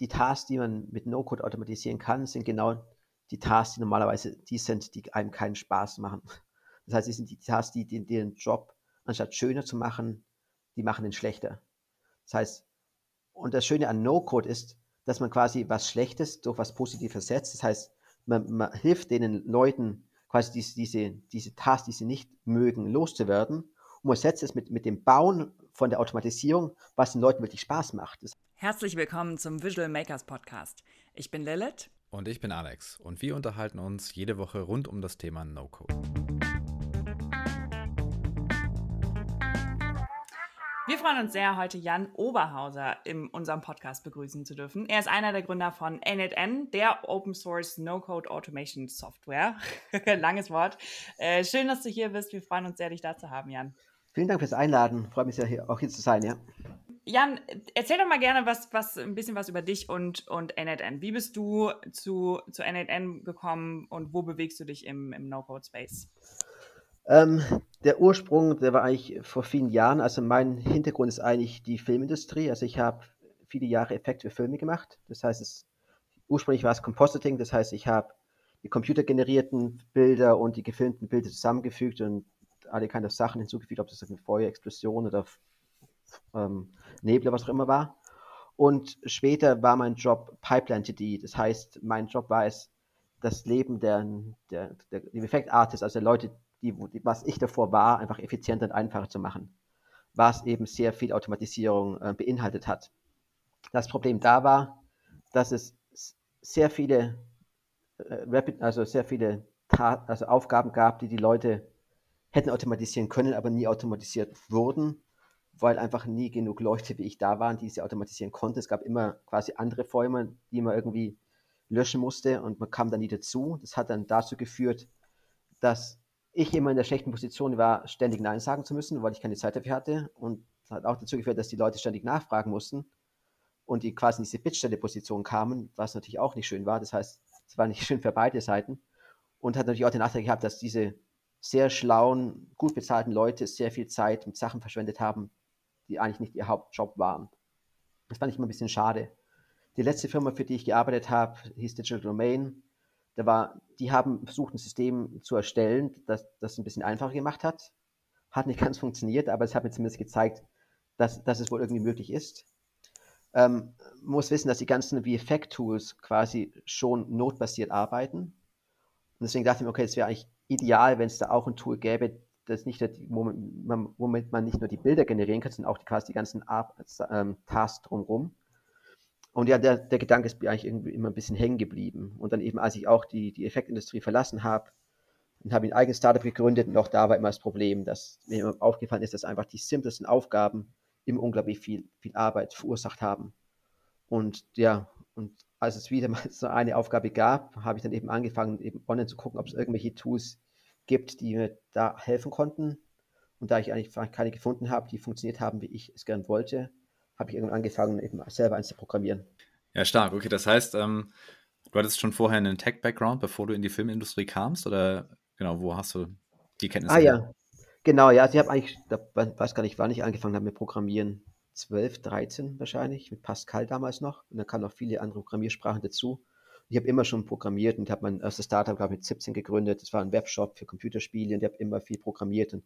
die Tasks, die man mit No-Code automatisieren kann, sind genau die Tasks, die normalerweise die sind, die einem keinen Spaß machen. Das heißt, es sind die Tasks, die, die den Job, anstatt schöner zu machen, die machen ihn schlechter. Das heißt, und das Schöne an No-Code ist, dass man quasi was Schlechtes durch was Positives ersetzt. Das heißt, man, man hilft den Leuten, quasi diese, diese, diese Tasks, die sie nicht mögen, loszuwerden. Und man setzt es mit, mit dem Bauen von der Automatisierung, was den Leuten wirklich Spaß macht. Herzlich willkommen zum Visual Makers Podcast. Ich bin Lilith. Und ich bin Alex. Und wir unterhalten uns jede Woche rund um das Thema No-Code. Wir freuen uns sehr, heute Jan Oberhauser in unserem Podcast begrüßen zu dürfen. Er ist einer der Gründer von NetN, der Open Source No-Code Automation Software. Langes Wort. Äh, schön, dass du hier bist. Wir freuen uns sehr, dich da zu haben, Jan. Vielen Dank fürs Einladen. Freut mich sehr, hier, auch hier zu sein, ja. Jan, erzähl doch mal gerne was, was, ein bisschen was über dich und, und NetN. Wie bist du zu, zu NetN gekommen und wo bewegst du dich im, im No-Code-Space? Ähm, der Ursprung, der war eigentlich vor vielen Jahren. Also mein Hintergrund ist eigentlich die Filmindustrie. Also ich habe viele Jahre Effekte für Filme gemacht. Das heißt, es, ursprünglich war es Compositing. Das heißt, ich habe die computergenerierten Bilder und die gefilmten Bilder zusammengefügt und alle keine Sachen hinzugefügt, ob das eine Feuerexplosion oder ähm, Nebel was auch immer war. Und später war mein Job Pipeline TD. Das heißt, mein Job war es, das Leben der, der, der, der Effektartists, also der Leute, die, die, was ich davor war, einfach effizienter und einfacher zu machen, was eben sehr viel Automatisierung äh, beinhaltet hat. Das Problem da war, dass es sehr viele, äh, also sehr viele Tat, also Aufgaben gab, die die Leute hätten automatisieren können, aber nie automatisiert wurden, weil einfach nie genug Leute wie ich da waren, die sie automatisieren konnten. Es gab immer quasi andere Fäume, die man irgendwie löschen musste und man kam dann nie dazu. Das hat dann dazu geführt, dass ich immer in der schlechten Position war, ständig Nein sagen zu müssen, weil ich keine Zeit dafür hatte. Und das hat auch dazu geführt, dass die Leute ständig nachfragen mussten und die quasi in diese Bittstelleposition kamen, was natürlich auch nicht schön war. Das heißt, es war nicht schön für beide Seiten und hat natürlich auch den Nachteil gehabt, dass diese sehr schlauen, gut bezahlten Leute sehr viel Zeit mit Sachen verschwendet haben, die eigentlich nicht ihr Hauptjob waren. Das fand ich immer ein bisschen schade. Die letzte Firma, für die ich gearbeitet habe, hieß Digital Domain. Da war, die haben versucht, ein System zu erstellen, das das ein bisschen einfacher gemacht hat. Hat nicht ganz funktioniert, aber es hat mir zumindest gezeigt, dass, dass es wohl irgendwie möglich ist. Ähm, muss wissen, dass die ganzen VFX-Tools quasi schon notbasiert arbeiten. Und deswegen dachte ich mir, okay, es wäre eigentlich ideal, wenn es da auch ein Tool gäbe, das nicht, womit man, nicht nur die Bilder generieren kann, sondern auch die, ganzen ähm, Tasks drumherum. Und ja, der, der Gedanke ist mir eigentlich irgendwie immer ein bisschen hängen geblieben. Und dann eben, als ich auch die, die Effektindustrie verlassen habe und habe ein eigenes Startup gegründet, und auch da war immer das Problem, dass mir aufgefallen ist, dass einfach die simpelsten Aufgaben immer unglaublich viel, viel Arbeit verursacht haben. Und ja, und als es wieder mal so eine Aufgabe gab, habe ich dann eben angefangen, eben online zu gucken, ob es irgendwelche Tools gibt, die mir da helfen konnten. Und da ich eigentlich keine gefunden habe, die funktioniert haben, wie ich es gern wollte, habe ich irgendwann angefangen, eben selber eins zu programmieren. Ja, stark. Okay, das heißt, ähm, du hattest schon vorher einen Tech-Background, bevor du in die Filmindustrie kamst? Oder genau, wo hast du die Kenntnisse? Ah ja, genau, ja. Also ich habe eigentlich, da weiß gar nicht, wann ich angefangen habe mit Programmieren. 12, 13 wahrscheinlich, mit Pascal damals noch. Und dann kamen noch viele andere Programmiersprachen dazu. Ich habe immer schon programmiert und habe mein erstes Startup, glaube ich, mit 17 gegründet. Das war ein Webshop für Computerspiele und ich habe immer viel programmiert und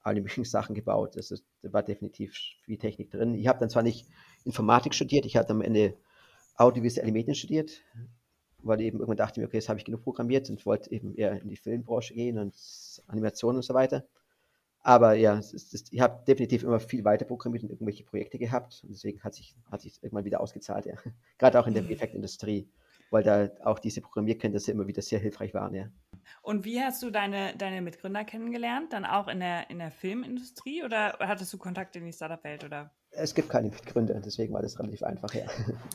alle möglichen Sachen gebaut. Das ist, da war definitiv viel Technik drin. Ich habe dann zwar nicht Informatik studiert, ich hatte am Ende audiovisuelle Medien studiert, weil ich eben irgendwann dachte mir, okay, jetzt habe ich genug programmiert und wollte eben eher in die Filmbranche gehen und Animation und so weiter. Aber ja, ist, ich habe definitiv immer viel weiter programmiert und irgendwelche Projekte gehabt und deswegen hat sich, hat sich irgendwann wieder ausgezahlt, ja. Gerade auch in der Effektindustrie weil da auch diese Programmierkenntnisse immer wieder sehr hilfreich waren, ja. Und wie hast du deine, deine Mitgründer kennengelernt? Dann auch in der, in der Filmindustrie oder hattest du Kontakt in die Startup-Welt? Es gibt keine Mitgründer, deswegen war das relativ einfach, ja.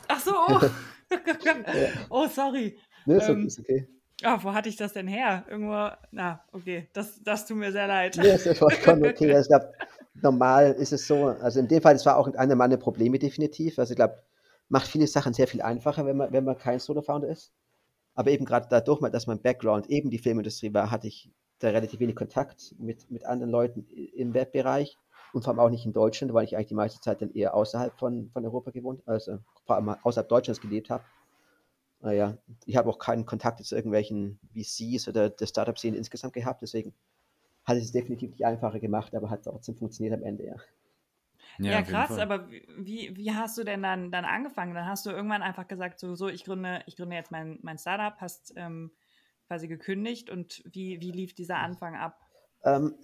Ach so, oh, oh sorry. Nee, ist, ähm, ist okay. Oh, wo hatte ich das denn her? Irgendwo, na, okay, das, das tut mir sehr leid. Nee, ist vollkommen okay. Also, ich glaube, normal ist es so, also in dem Fall, das war auch einer meiner Probleme definitiv. Also ich glaube, macht viele Sachen sehr viel einfacher, wenn man, wenn man kein Solo-Founder ist. Aber eben gerade dadurch, dass mein Background eben die Filmindustrie war, hatte ich da relativ wenig Kontakt mit, mit anderen Leuten im Webbereich. und vor allem auch nicht in Deutschland, weil ich eigentlich die meiste Zeit dann eher außerhalb von, von Europa gewohnt, also vor allem außerhalb Deutschlands gelebt habe. Naja, ich habe auch keinen Kontakt zu irgendwelchen VCs oder der Startup-Szene insgesamt gehabt, deswegen hat es definitiv nicht einfacher gemacht, aber hat trotzdem funktioniert am Ende, ja. Ja, ja krass, aber wie, wie hast du denn dann, dann angefangen? Dann hast du irgendwann einfach gesagt, so, so ich gründe, ich gründe jetzt mein, mein Startup, hast ähm, quasi gekündigt und wie, wie lief dieser Anfang ab? Ähm,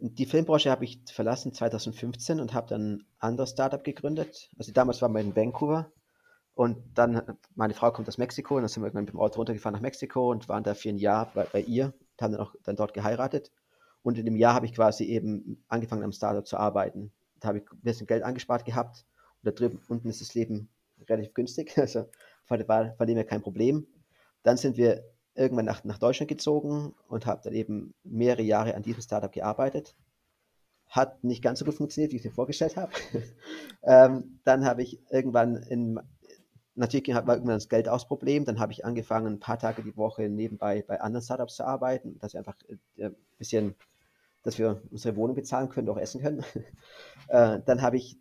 die Filmbranche habe ich verlassen 2015 und habe dann ein anderes Startup gegründet. Also damals waren wir in Vancouver und dann, meine Frau kommt aus Mexiko und dann sind wir irgendwann mit dem Auto runtergefahren nach Mexiko und waren da für ein Jahr bei, bei ihr und haben dann auch dann dort geheiratet. Und in dem Jahr habe ich quasi eben angefangen am Startup zu arbeiten. Da habe ich ein bisschen Geld angespart gehabt und da drüben unten ist das Leben relativ günstig, also von dem her kein Problem. Dann sind wir irgendwann nach, nach Deutschland gezogen und habe dann eben mehrere Jahre an diesem Startup gearbeitet. Hat nicht ganz so gut funktioniert, wie ich es mir vorgestellt habe. ähm, dann habe ich irgendwann in, natürlich war irgendwann das Geld aus Problem. Dann habe ich angefangen, ein paar Tage die Woche nebenbei bei anderen Startups zu arbeiten, dass wir einfach äh, ein bisschen, dass wir unsere Wohnung bezahlen können, auch essen können. äh, dann habe ich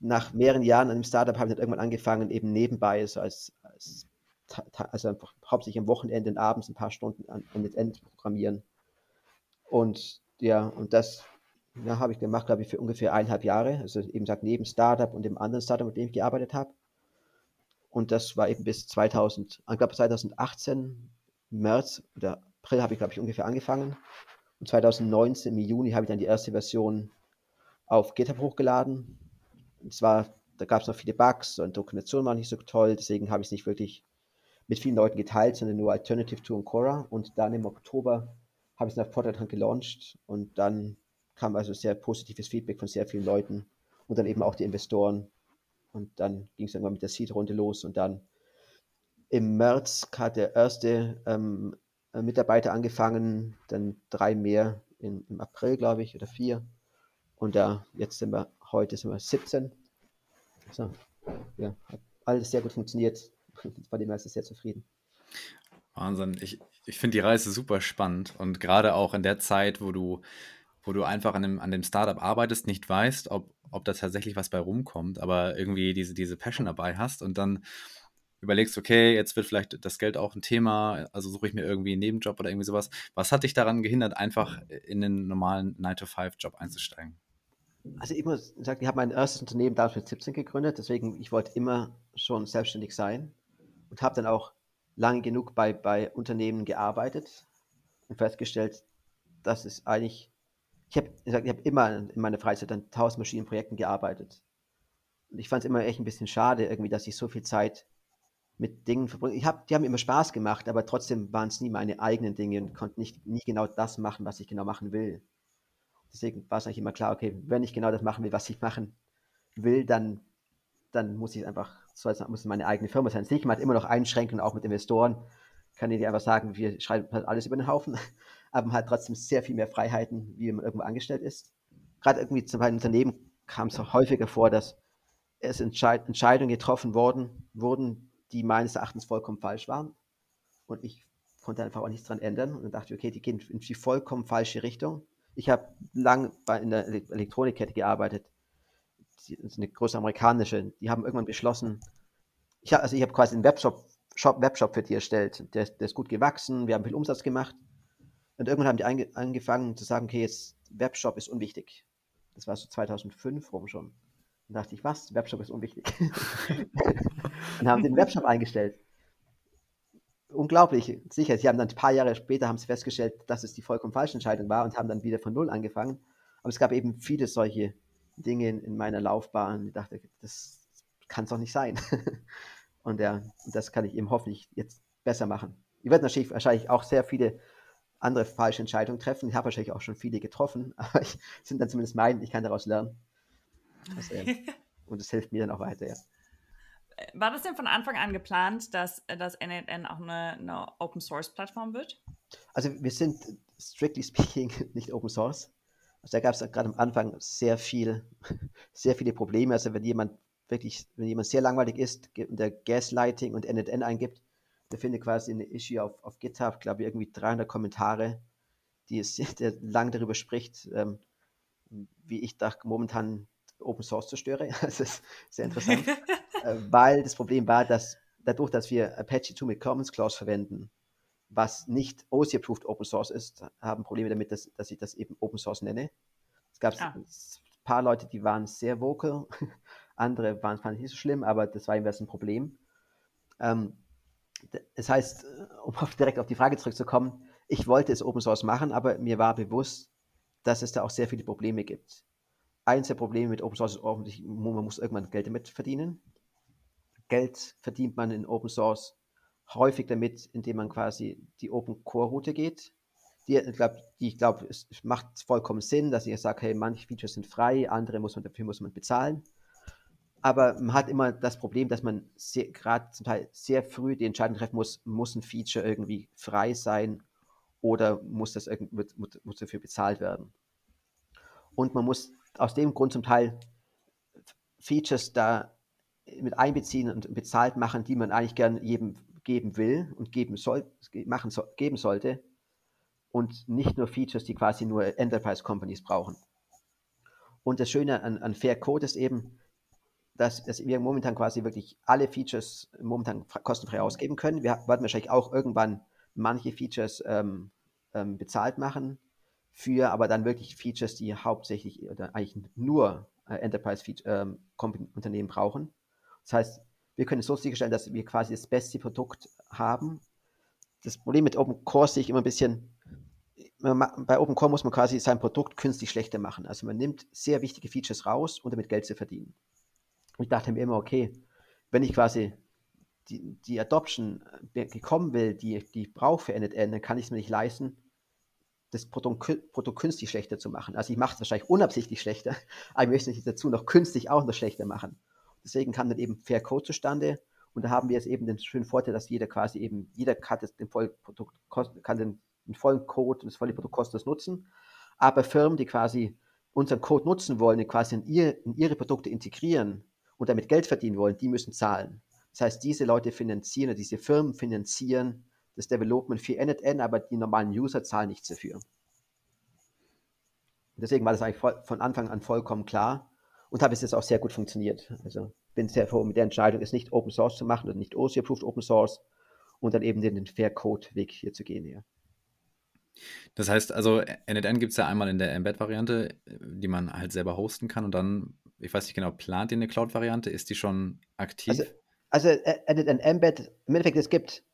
nach mehreren Jahren an einem Startup habe ich dann irgendwann angefangen, eben nebenbei so als, als also einfach hauptsächlich am Wochenende und abends ein paar Stunden an, an das Ende programmieren. Und ja, und das ja, habe ich gemacht, glaube ich, für ungefähr eineinhalb Jahre. Also eben gesagt, neben Startup und dem anderen Startup, mit dem ich gearbeitet habe. Und das war eben bis 2000, ich glaube 2018, März oder April habe ich, glaube ich, ungefähr angefangen. Und 2019 im Juni habe ich dann die erste Version auf GitHub hochgeladen. Und zwar, da gab es noch viele Bugs und Dokumentation war nicht so toll, deswegen habe ich es nicht wirklich mit vielen Leuten geteilt, sondern nur Alternative to Ancora. Und dann im Oktober habe ich es nach Portal gelauncht und dann kam also sehr positives Feedback von sehr vielen Leuten und dann eben auch die Investoren. Und dann ging es irgendwann mit der Seed-Runde los und dann im März hat der erste ähm, Mitarbeiter angefangen, dann drei mehr in, im April, glaube ich, oder vier. Und da jetzt sind wir, heute sind wir 17. So, ja, hat alles sehr gut funktioniert. Von dem ist sehr zufrieden. Wahnsinn. Ich, ich finde die Reise super spannend und gerade auch in der Zeit, wo du, wo du einfach an dem, an dem Startup arbeitest, nicht weißt, ob, ob da tatsächlich was bei rumkommt, aber irgendwie diese, diese Passion dabei hast und dann überlegst, okay, jetzt wird vielleicht das Geld auch ein Thema, also suche ich mir irgendwie einen Nebenjob oder irgendwie sowas. Was hat dich daran gehindert, einfach in den normalen 9-to-5-Job einzusteigen? Also ich muss sagen, ich habe mein erstes Unternehmen damals mit 17 gegründet, deswegen ich wollte immer schon selbstständig sein und habe dann auch lange genug bei, bei Unternehmen gearbeitet und festgestellt, dass es eigentlich, ich habe ich hab immer in meiner Freizeit an 1000 Maschinenprojekten gearbeitet. Und ich fand es immer echt ein bisschen schade, irgendwie, dass ich so viel Zeit mit Dingen verbringe. Ich hab, die haben immer Spaß gemacht, aber trotzdem waren es nie meine eigenen Dinge und konnte nicht nie genau das machen, was ich genau machen will. Deswegen war es eigentlich immer klar, okay, wenn ich genau das machen will, was ich machen will, dann, dann muss ich einfach soll es muss meine eigene Firma sein. Sicher, man hat immer noch Einschränkungen, auch mit Investoren. Kann ich dir einfach sagen, wir schreiben halt alles über den Haufen, aber man hat trotzdem sehr viel mehr Freiheiten, wie man irgendwo angestellt ist. Gerade irgendwie zu meinem Unternehmen kam es auch häufiger vor, dass es Entscheid Entscheidungen getroffen worden, wurden, die meines Erachtens vollkommen falsch waren. Und ich konnte einfach auch nichts daran ändern. Und dann dachte ich, okay, die gehen in die vollkommen falsche Richtung. Ich habe lange in der Elektronikkette gearbeitet ist eine große amerikanische, die haben irgendwann beschlossen, ich, also ich habe quasi einen Webshop, Shop, Webshop für die erstellt. Der, der, ist gut gewachsen, wir haben viel Umsatz gemacht. Und irgendwann haben die ange, angefangen zu sagen, okay, jetzt Webshop ist unwichtig. Das war so 2005 rum schon. Dann dachte ich, was? Webshop ist unwichtig. und haben den Webshop eingestellt. Unglaublich, sicher. Sie haben dann ein paar Jahre später haben sie festgestellt, dass es die vollkommen falsche Entscheidung war und haben dann wieder von Null angefangen. Aber es gab eben viele solche Dinge in, in meiner Laufbahn. Ich dachte, das kann es doch nicht sein. und ja, das kann ich eben hoffentlich jetzt besser machen. Ich werde natürlich wahrscheinlich auch sehr viele andere falsche Entscheidungen treffen. Ich habe wahrscheinlich auch schon viele getroffen, aber ich sind dann zumindest meine, ich kann daraus lernen. Also, und es hilft mir dann auch weiter, ja. War das denn von Anfang an geplant, dass das NNN auch eine, eine Open Source Plattform wird? Also wir sind strictly speaking nicht Open Source. Also da gab es gerade am Anfang sehr viel, sehr viele Probleme. Also wenn jemand wirklich, wenn jemand sehr langweilig ist und der Gaslighting und NNN eingibt, der findet quasi eine Issue auf, auf GitHub, glaube ich, irgendwie 300 Kommentare, die es, der lang darüber spricht, ähm, wie ich da momentan Open Source zerstöre. Das ist sehr interessant, äh, weil das Problem war, dass dadurch, dass wir Apache 2 mit Commons Clause verwenden, was nicht OSI-approved Open Source ist, haben Probleme damit, dass, dass ich das eben Open Source nenne. Es gab ah. ein paar Leute, die waren sehr vocal, andere waren, fand ich nicht so schlimm, aber das war eben ein Problem. Ähm, das heißt, um auf, direkt auf die Frage zurückzukommen, ich wollte es Open Source machen, aber mir war bewusst, dass es da auch sehr viele Probleme gibt. Eins der Probleme mit Open Source ist ordentlich, man muss irgendwann Geld damit verdienen. Geld verdient man in Open Source häufig damit, indem man quasi die Open Core Route geht. Die, glaub, ich glaube, es macht vollkommen Sinn, dass ich sage, hey, manche Features sind frei, andere muss man, dafür muss man bezahlen. Aber man hat immer das Problem, dass man gerade zum Teil sehr früh die Entscheidung treffen muss, muss ein Feature irgendwie frei sein oder muss, das muss, muss dafür bezahlt werden. Und man muss aus dem Grund zum Teil Features da mit einbeziehen und bezahlt machen, die man eigentlich gern jedem geben will und geben soll, machen so, geben sollte und nicht nur Features, die quasi nur Enterprise Companies brauchen. Und das Schöne an, an Fair Code ist eben, dass, dass, wir momentan quasi wirklich alle Features momentan kostenfrei ausgeben können. Wir werden wahrscheinlich auch irgendwann manche Features ähm, ähm, bezahlt machen für aber dann wirklich Features, die hauptsächlich oder eigentlich nur äh, Enterprise ähm, brauchen. Das heißt, wir können so sicherstellen, dass wir quasi das beste Produkt haben. Das Problem mit Open Core sehe ich immer ein bisschen, bei Open Core muss man quasi sein Produkt künstlich schlechter machen. Also man nimmt sehr wichtige Features raus, um damit Geld zu verdienen. Ich dachte mir immer, okay, wenn ich quasi die, die Adoption gekommen will, die, die ich brauche für NetN, dann kann ich es mir nicht leisten, das Produkt, Produkt künstlich schlechter zu machen. Also ich mache es wahrscheinlich unabsichtlich schlechter, aber ich möchte nicht dazu noch künstlich auch noch schlechter machen. Deswegen kam dann eben Fair Code zustande und da haben wir jetzt eben den schönen Vorteil, dass jeder quasi eben, jeder kann den vollen kann den, den vollen Code und das volle Produkt kostenlos nutzen. Aber Firmen, die quasi unseren Code nutzen wollen, die quasi in, ihr, in ihre Produkte integrieren und damit Geld verdienen wollen, die müssen zahlen. Das heißt, diese Leute finanzieren, diese Firmen finanzieren das Development für NetN, aber die normalen User zahlen nichts dafür. Und deswegen war das eigentlich von Anfang an vollkommen klar und habe es jetzt auch sehr gut funktioniert. Also bin sehr froh mit der Entscheidung, es nicht Open Source zu machen und nicht OC-approved Open Source und dann eben den, den Fair Code Weg hier zu gehen. Ja. Das heißt also, NetN gibt es ja einmal in der Embed-Variante, die man halt selber hosten kann und dann, ich weiß nicht genau, plant ihr eine Cloud-Variante? Ist die schon aktiv? Also, also äh, NetN Embed, im Endeffekt, es gibt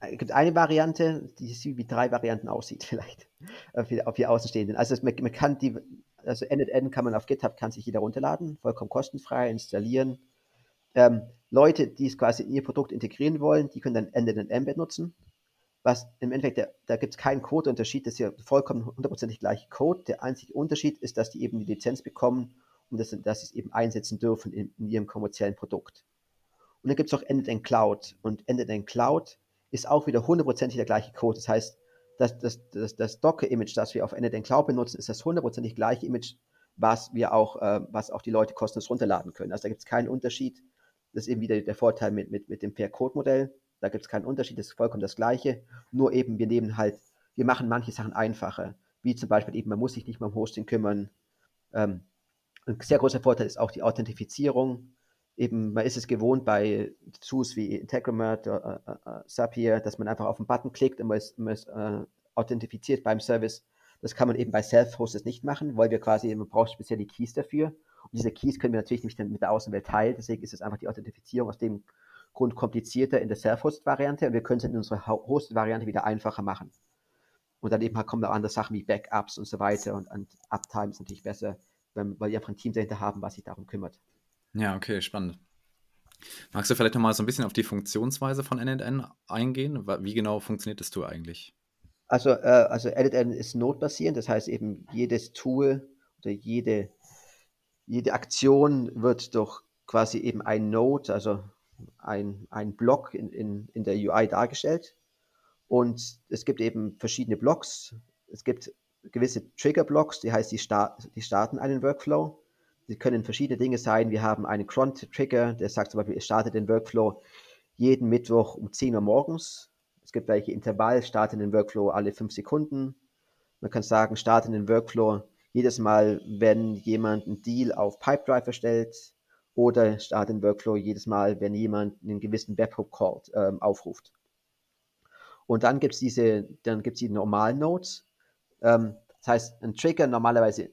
es gibt eine Variante, die wie drei Varianten aussieht, vielleicht, auf die, auf die Außenstehenden. Also man, man, kann die, also NNN kann man auf GitHub, kann sich jeder runterladen, vollkommen kostenfrei installieren. Ähm, Leute, die es quasi in ihr Produkt integrieren wollen, die können dann NNN Embed nutzen. Was im Endeffekt, der, da gibt es keinen Codeunterschied, das ist ja vollkommen hundertprozentig gleiche Code. Der einzige Unterschied ist, dass die eben die Lizenz bekommen und dass, dass sie es eben einsetzen dürfen in, in ihrem kommerziellen Produkt. Und dann gibt es auch NNN Cloud. Und NNN Cloud ist auch wieder hundertprozentig der gleiche Code. Das heißt, das, das, das, das Docker-Image, das wir auf Ende den Cloud benutzen, ist das hundertprozentig gleiche Image, was wir auch, äh, was auch die Leute kostenlos runterladen können. Also da gibt es keinen Unterschied. Das ist eben wieder der Vorteil mit, mit, mit dem Pair-Code-Modell. Da gibt es keinen Unterschied, das ist vollkommen das Gleiche. Nur eben, wir nehmen halt, wir machen manche Sachen einfacher. Wie zum Beispiel eben, man muss sich nicht mehr um Hosting kümmern. Ähm, ein sehr großer Vorteil ist auch die Authentifizierung eben, man ist es gewohnt bei Tools wie Integromat, äh, äh, äh, Zapier, dass man einfach auf den Button klickt und man ist, man ist äh, authentifiziert beim Service. Das kann man eben bei Self-Hosted nicht machen, weil wir quasi, man braucht speziell die Keys dafür. Und diese Keys können wir natürlich nicht mit der Außenwelt teilen, deswegen ist es einfach die Authentifizierung aus dem Grund komplizierter in der Self-Hosted-Variante und wir können es in unserer Hosted-Variante wieder einfacher machen. Und dann eben kommen da andere Sachen wie Backups und so weiter und, und Uptime ist natürlich besser, weil wir einfach ein Team dahinter haben, was sich darum kümmert. Ja, okay, spannend. Magst du vielleicht nochmal so ein bisschen auf die Funktionsweise von NNN eingehen? Wie genau funktioniert das Tool eigentlich? Also, äh, also NNN ist notbasierend, das heißt eben jedes Tool oder jede, jede Aktion wird durch quasi eben ein Node, also ein, ein Block in, in, in der UI dargestellt. Und es gibt eben verschiedene Blocks. Es gibt gewisse Trigger-Blocks, die heißt, die, start, die starten einen Workflow. Sie können verschiedene Dinge sein. Wir haben einen Cron-Trigger, der sagt zum Beispiel, es startet den Workflow jeden Mittwoch um 10 Uhr morgens. Es gibt welche Intervall, starten den Workflow alle 5 Sekunden. Man kann sagen, starten den Workflow jedes Mal, wenn jemand einen Deal auf Pipedrive erstellt oder startet den Workflow jedes Mal, wenn jemand einen gewissen Webhook call ähm, aufruft. Und dann gibt es diese, dann gibt es die normalen Nodes. Ähm, das heißt, ein Trigger normalerweise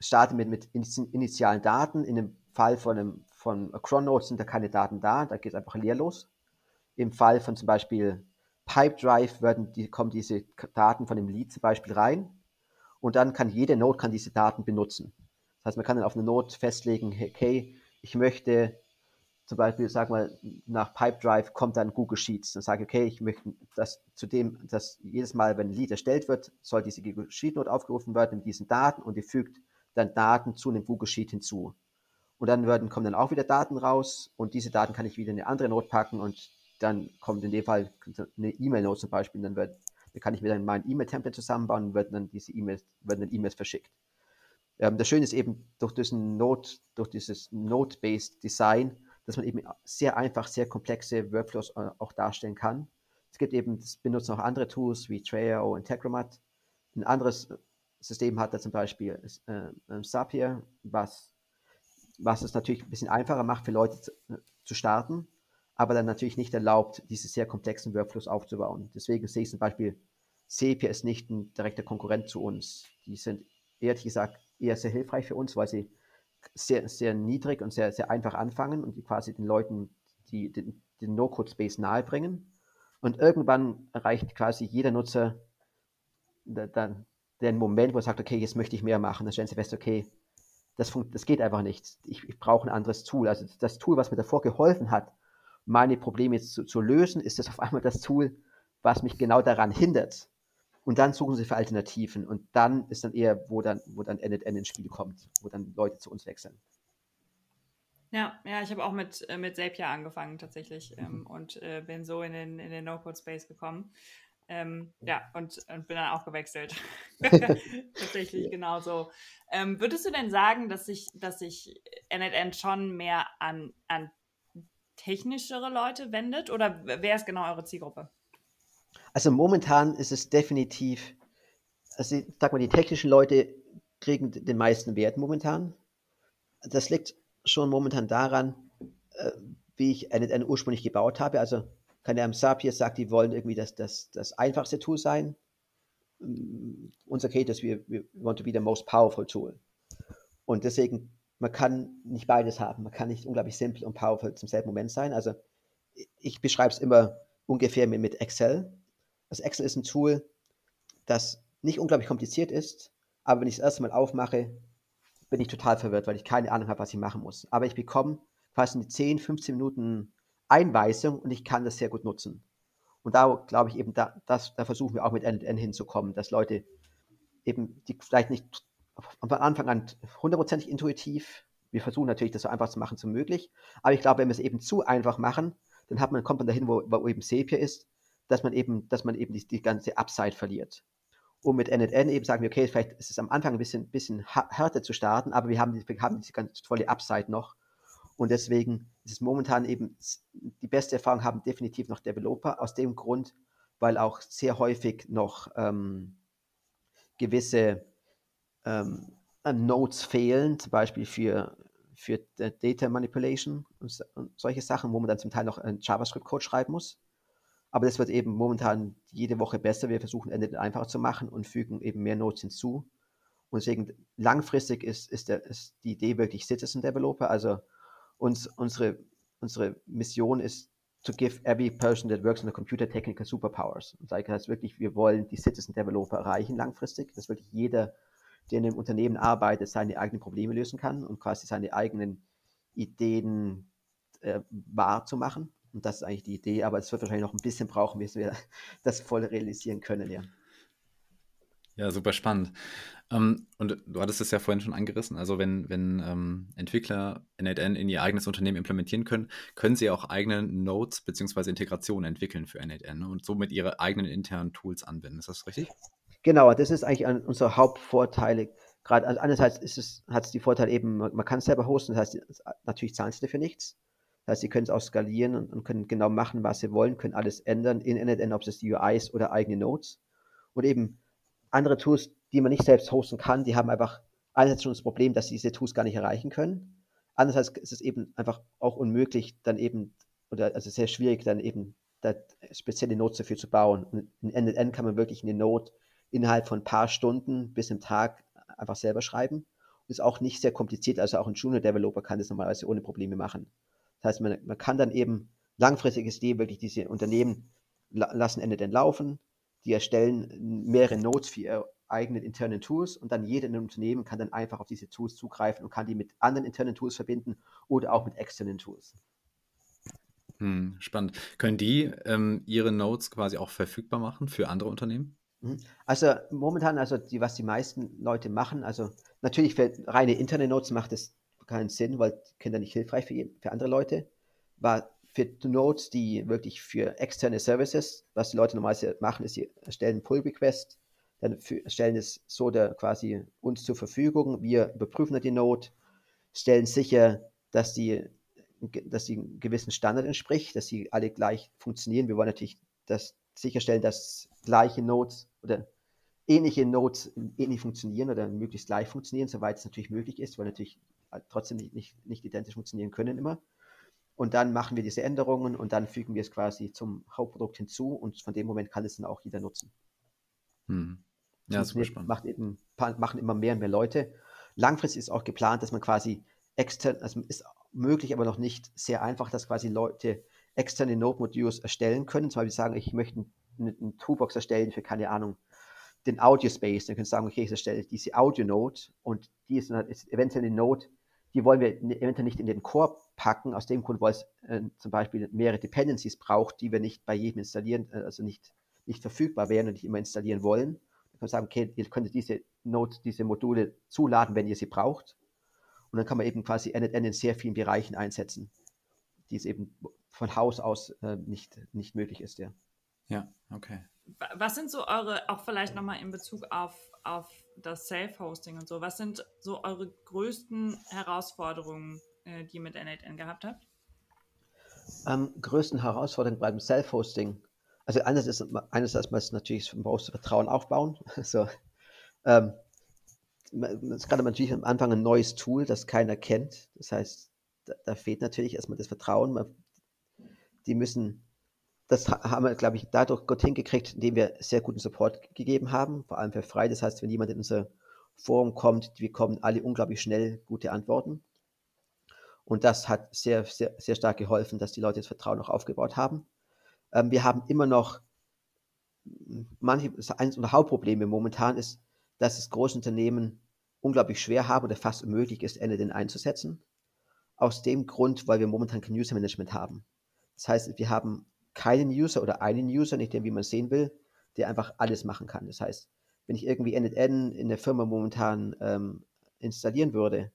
startet mit, mit initialen Daten. In dem Fall von einem von Cron sind da keine Daten da, da geht es einfach leer los. Im Fall von zum Beispiel Pipedrive werden die, kommen diese Daten von dem Lead zum Beispiel rein und dann kann jede Node kann diese Daten benutzen. Das heißt, man kann dann auf eine Node festlegen, okay, ich möchte zum Beispiel, sag mal, nach Pipedrive kommt dann Google Sheets. Dann sage ich, okay, ich möchte, dass zudem, dass jedes Mal, wenn ein Lead erstellt wird, soll diese Google Sheet Node aufgerufen werden mit diesen Daten und die fügt dann Daten zu einem Google Sheet hinzu. Und dann werden, kommen dann auch wieder Daten raus und diese Daten kann ich wieder in eine andere Node packen und dann kommt in dem Fall eine E-Mail-Note zum Beispiel, dann wird, dann kann ich wieder mein E-Mail-Template zusammenbauen und werden dann diese E-Mails, werden dann E-Mails verschickt. Ähm, das Schöne ist eben durch diesen Node, durch dieses Node-based Design, dass man eben sehr einfach, sehr komplexe Workflows äh, auch darstellen kann. Es gibt eben, das benutzen auch andere Tools wie Trello und Integromat. Ein anderes System hat da zum Beispiel äh, Zapier, was was es natürlich ein bisschen einfacher macht für Leute zu, zu starten, aber dann natürlich nicht erlaubt, diese sehr komplexen Workflows aufzubauen. Deswegen sehe ich zum Beispiel, Sepia ist nicht ein direkter Konkurrent zu uns. Die sind ehrlich gesagt eher sehr hilfreich für uns, weil sie sehr, sehr niedrig und sehr, sehr einfach anfangen und die quasi den Leuten die, den, den No-Code-Space nahebringen. Und irgendwann erreicht quasi jeder Nutzer dann den Moment, wo er sagt, okay, jetzt möchte ich mehr machen. Dann stellen sie fest, okay, das, das geht einfach nicht. Ich, ich brauche ein anderes Tool. Also das Tool, was mir davor geholfen hat, meine Probleme jetzt zu, zu lösen, ist das auf einmal das Tool, was mich genau daran hindert. Und dann suchen sie für Alternativen. Und dann ist dann eher, wo dann, wo dann End ins Spiel kommt, wo dann Leute zu uns wechseln. Ja, ja, ich habe auch mit, äh, mit Zapier angefangen tatsächlich mhm. ähm, und äh, bin so in den, in den No-Code-Space gekommen. Ähm, ja, und, und, bin dann auch gewechselt. Tatsächlich ja. genauso. Ähm, würdest du denn sagen, dass sich, dass sich NetEnt schon mehr an, an technischere Leute wendet oder wer ist genau eure Zielgruppe? Also momentan ist es definitiv, also ich sag mal, die technischen Leute kriegen den meisten Wert momentan. Das liegt schon momentan daran, äh, wie ich NetEnt ursprünglich gebaut habe. Also keine Ahnung, Zapier sagt, die wollen irgendwie das, das, das einfachste Tool sein. Mm, unser Case ist, wir, wir want the most powerful tool. Und deswegen, man kann nicht beides haben. Man kann nicht unglaublich simpel und powerful zum selben Moment sein. Also ich beschreibe es immer ungefähr mit, mit Excel. Also Excel ist ein Tool, das nicht unglaublich kompliziert ist, aber wenn ich es das erste Mal aufmache, bin ich total verwirrt, weil ich keine Ahnung habe, was ich machen muss. Aber ich bekomme quasi in 10, 15 Minuten Einweisung und ich kann das sehr gut nutzen. Und da glaube ich eben, da, das, da versuchen wir auch mit NN hinzukommen, dass Leute eben, die vielleicht nicht von Anfang an hundertprozentig intuitiv, wir versuchen natürlich, das so einfach zu machen, so möglich, aber ich glaube, wenn wir es eben zu einfach machen, dann hat man, kommt man dahin, wo, wo eben Sepia ist, dass man eben, dass man eben die, die ganze Upside verliert. Und mit NNN eben sagen wir, okay, vielleicht ist es am Anfang ein bisschen, bisschen härter zu starten, aber wir haben, wir haben diese ganz tolle Upside noch und deswegen ist es momentan eben die beste Erfahrung haben definitiv noch Developer, aus dem Grund, weil auch sehr häufig noch ähm, gewisse ähm, Nodes fehlen, zum Beispiel für, für Data Manipulation und, und solche Sachen, wo man dann zum Teil noch JavaScript-Code schreiben muss. Aber das wird eben momentan jede Woche besser. Wir versuchen Ende einfacher zu machen und fügen eben mehr Nodes hinzu. Und deswegen langfristig ist, ist, der, ist die Idee wirklich Citizen Developer, also uns, unsere, unsere Mission ist to give every person that works in the computer technical superpowers. Und das heißt wirklich, wir wollen die Citizen Developer erreichen langfristig, dass wirklich jeder, der in einem Unternehmen arbeitet, seine eigenen Probleme lösen kann und quasi seine eigenen Ideen äh, wahrzumachen. Und das ist eigentlich die Idee, aber es wird wahrscheinlich noch ein bisschen brauchen, bis wir das voll realisieren können, ja. Ja, super spannend. Ähm, und du hattest es ja vorhin schon angerissen. Also wenn, wenn ähm, Entwickler N8N in ihr eigenes Unternehmen implementieren können, können sie auch eigene Nodes bzw. Integrationen entwickeln für N8N ne? und somit ihre eigenen internen Tools anwenden. Ist das richtig? Genau, das ist eigentlich ein, unser Hauptvorteil. Gerade also einerseits ist es, hat es die Vorteile eben, man, man kann es selber hosten, das heißt, natürlich zahlen sie dafür nichts. Das heißt, sie können es auch skalieren und, und, können genau machen, was sie wollen, können alles ändern in N8N, ob es die UI ist oder eigene Nodes. Und eben andere Tools, die man nicht selbst hosten kann, die haben einfach einerseits schon das Problem, dass sie diese Tools gar nicht erreichen können. Andererseits ist es eben einfach auch unmöglich, dann eben, oder also sehr schwierig, dann eben da spezielle Notes dafür zu bauen. Und in NLN kann man wirklich eine Note innerhalb von ein paar Stunden bis im Tag einfach selber schreiben. Ist auch nicht sehr kompliziert, also auch ein Junior-Developer kann das normalerweise ohne Probleme machen. Das heißt, man, man kann dann eben langfristiges Idee wirklich diese Unternehmen lassen NLN laufen, die erstellen mehrere Notes für ihre eigenen internen Tools und dann jedes Unternehmen kann dann einfach auf diese Tools zugreifen und kann die mit anderen internen Tools verbinden oder auch mit externen Tools. Hm, spannend. Können die ähm, ihre Notes quasi auch verfügbar machen für andere Unternehmen? Mhm. Also momentan, also die, was die meisten Leute machen, also natürlich für reine interne Notes macht es keinen Sinn, weil die dann nicht hilfreich für, für andere Leute. War für Notes, die wirklich für externe Services, was die Leute normalerweise machen, ist, sie erstellen Pull Request, dann stellen es so der quasi uns zur Verfügung. Wir überprüfen die Note, stellen sicher, dass die dass sie einem gewissen Standard entspricht, dass sie alle gleich funktionieren. Wir wollen natürlich das sicherstellen, dass gleiche Nodes oder ähnliche Nodes ähnlich funktionieren oder möglichst gleich funktionieren, soweit es natürlich möglich ist, weil natürlich trotzdem nicht, nicht, nicht identisch funktionieren können immer. Und dann machen wir diese Änderungen und dann fügen wir es quasi zum Hauptprodukt hinzu und von dem Moment kann es dann auch jeder nutzen. Hm. Ja, super spannend. Macht eben, machen immer mehr und mehr Leute. Langfristig ist auch geplant, dass man quasi extern, also ist möglich, aber noch nicht sehr einfach, dass quasi Leute externe Node-Modules erstellen können. Zum Beispiel sagen, ich möchte eine, eine Toolbox erstellen für, keine Ahnung, den Audio-Space. Dann können Sie sagen, okay, ich erstelle diese Audio-Node und die ist, ist eventuell eine Node, die wollen wir eventuell nicht in den Core packen, aus dem Grund, weil es äh, zum Beispiel mehrere Dependencies braucht, die wir nicht bei jedem installieren, äh, also nicht, nicht verfügbar wären und nicht immer installieren wollen. Dann können wir sagen, okay, ihr könnt diese Node, diese Module zuladen, wenn ihr sie braucht. Und dann kann man eben quasi NNN in sehr vielen Bereichen einsetzen, die es eben von Haus aus äh, nicht, nicht möglich ist, ja. Ja, okay. Was sind so eure, auch vielleicht nochmal in Bezug auf, auf das Self-Hosting und so, was sind so eure größten Herausforderungen, äh, die ihr mit NNN gehabt habt? Ähm, größten Herausforderungen beim Self-Hosting. Also eines ist eines erstmal natürlich, man braucht Vertrauen aufbauen. so, ähm, es ist gerade natürlich am Anfang ein neues Tool, das keiner kennt. Das heißt, da, da fehlt natürlich erstmal das Vertrauen. Man, die müssen, das haben wir, glaube ich, dadurch gut hingekriegt, indem wir sehr guten Support gegeben haben, vor allem für frei. Das heißt, wenn jemand in unser Forum kommt, wir bekommen alle unglaublich schnell gute Antworten. Und das hat sehr, sehr, sehr stark geholfen, dass die Leute das Vertrauen auch aufgebaut haben. Ähm, wir haben immer noch manche, eines unserer Hauptprobleme momentan ist, dass es Großunternehmen unglaublich schwer haben oder fast unmöglich ist, NLN einzusetzen. Aus dem Grund, weil wir momentan kein User Management haben. Das heißt, wir haben keinen User oder einen User, nicht den, wie man sehen will, der einfach alles machen kann. Das heißt, wenn ich irgendwie NLN in der Firma momentan ähm, installieren würde,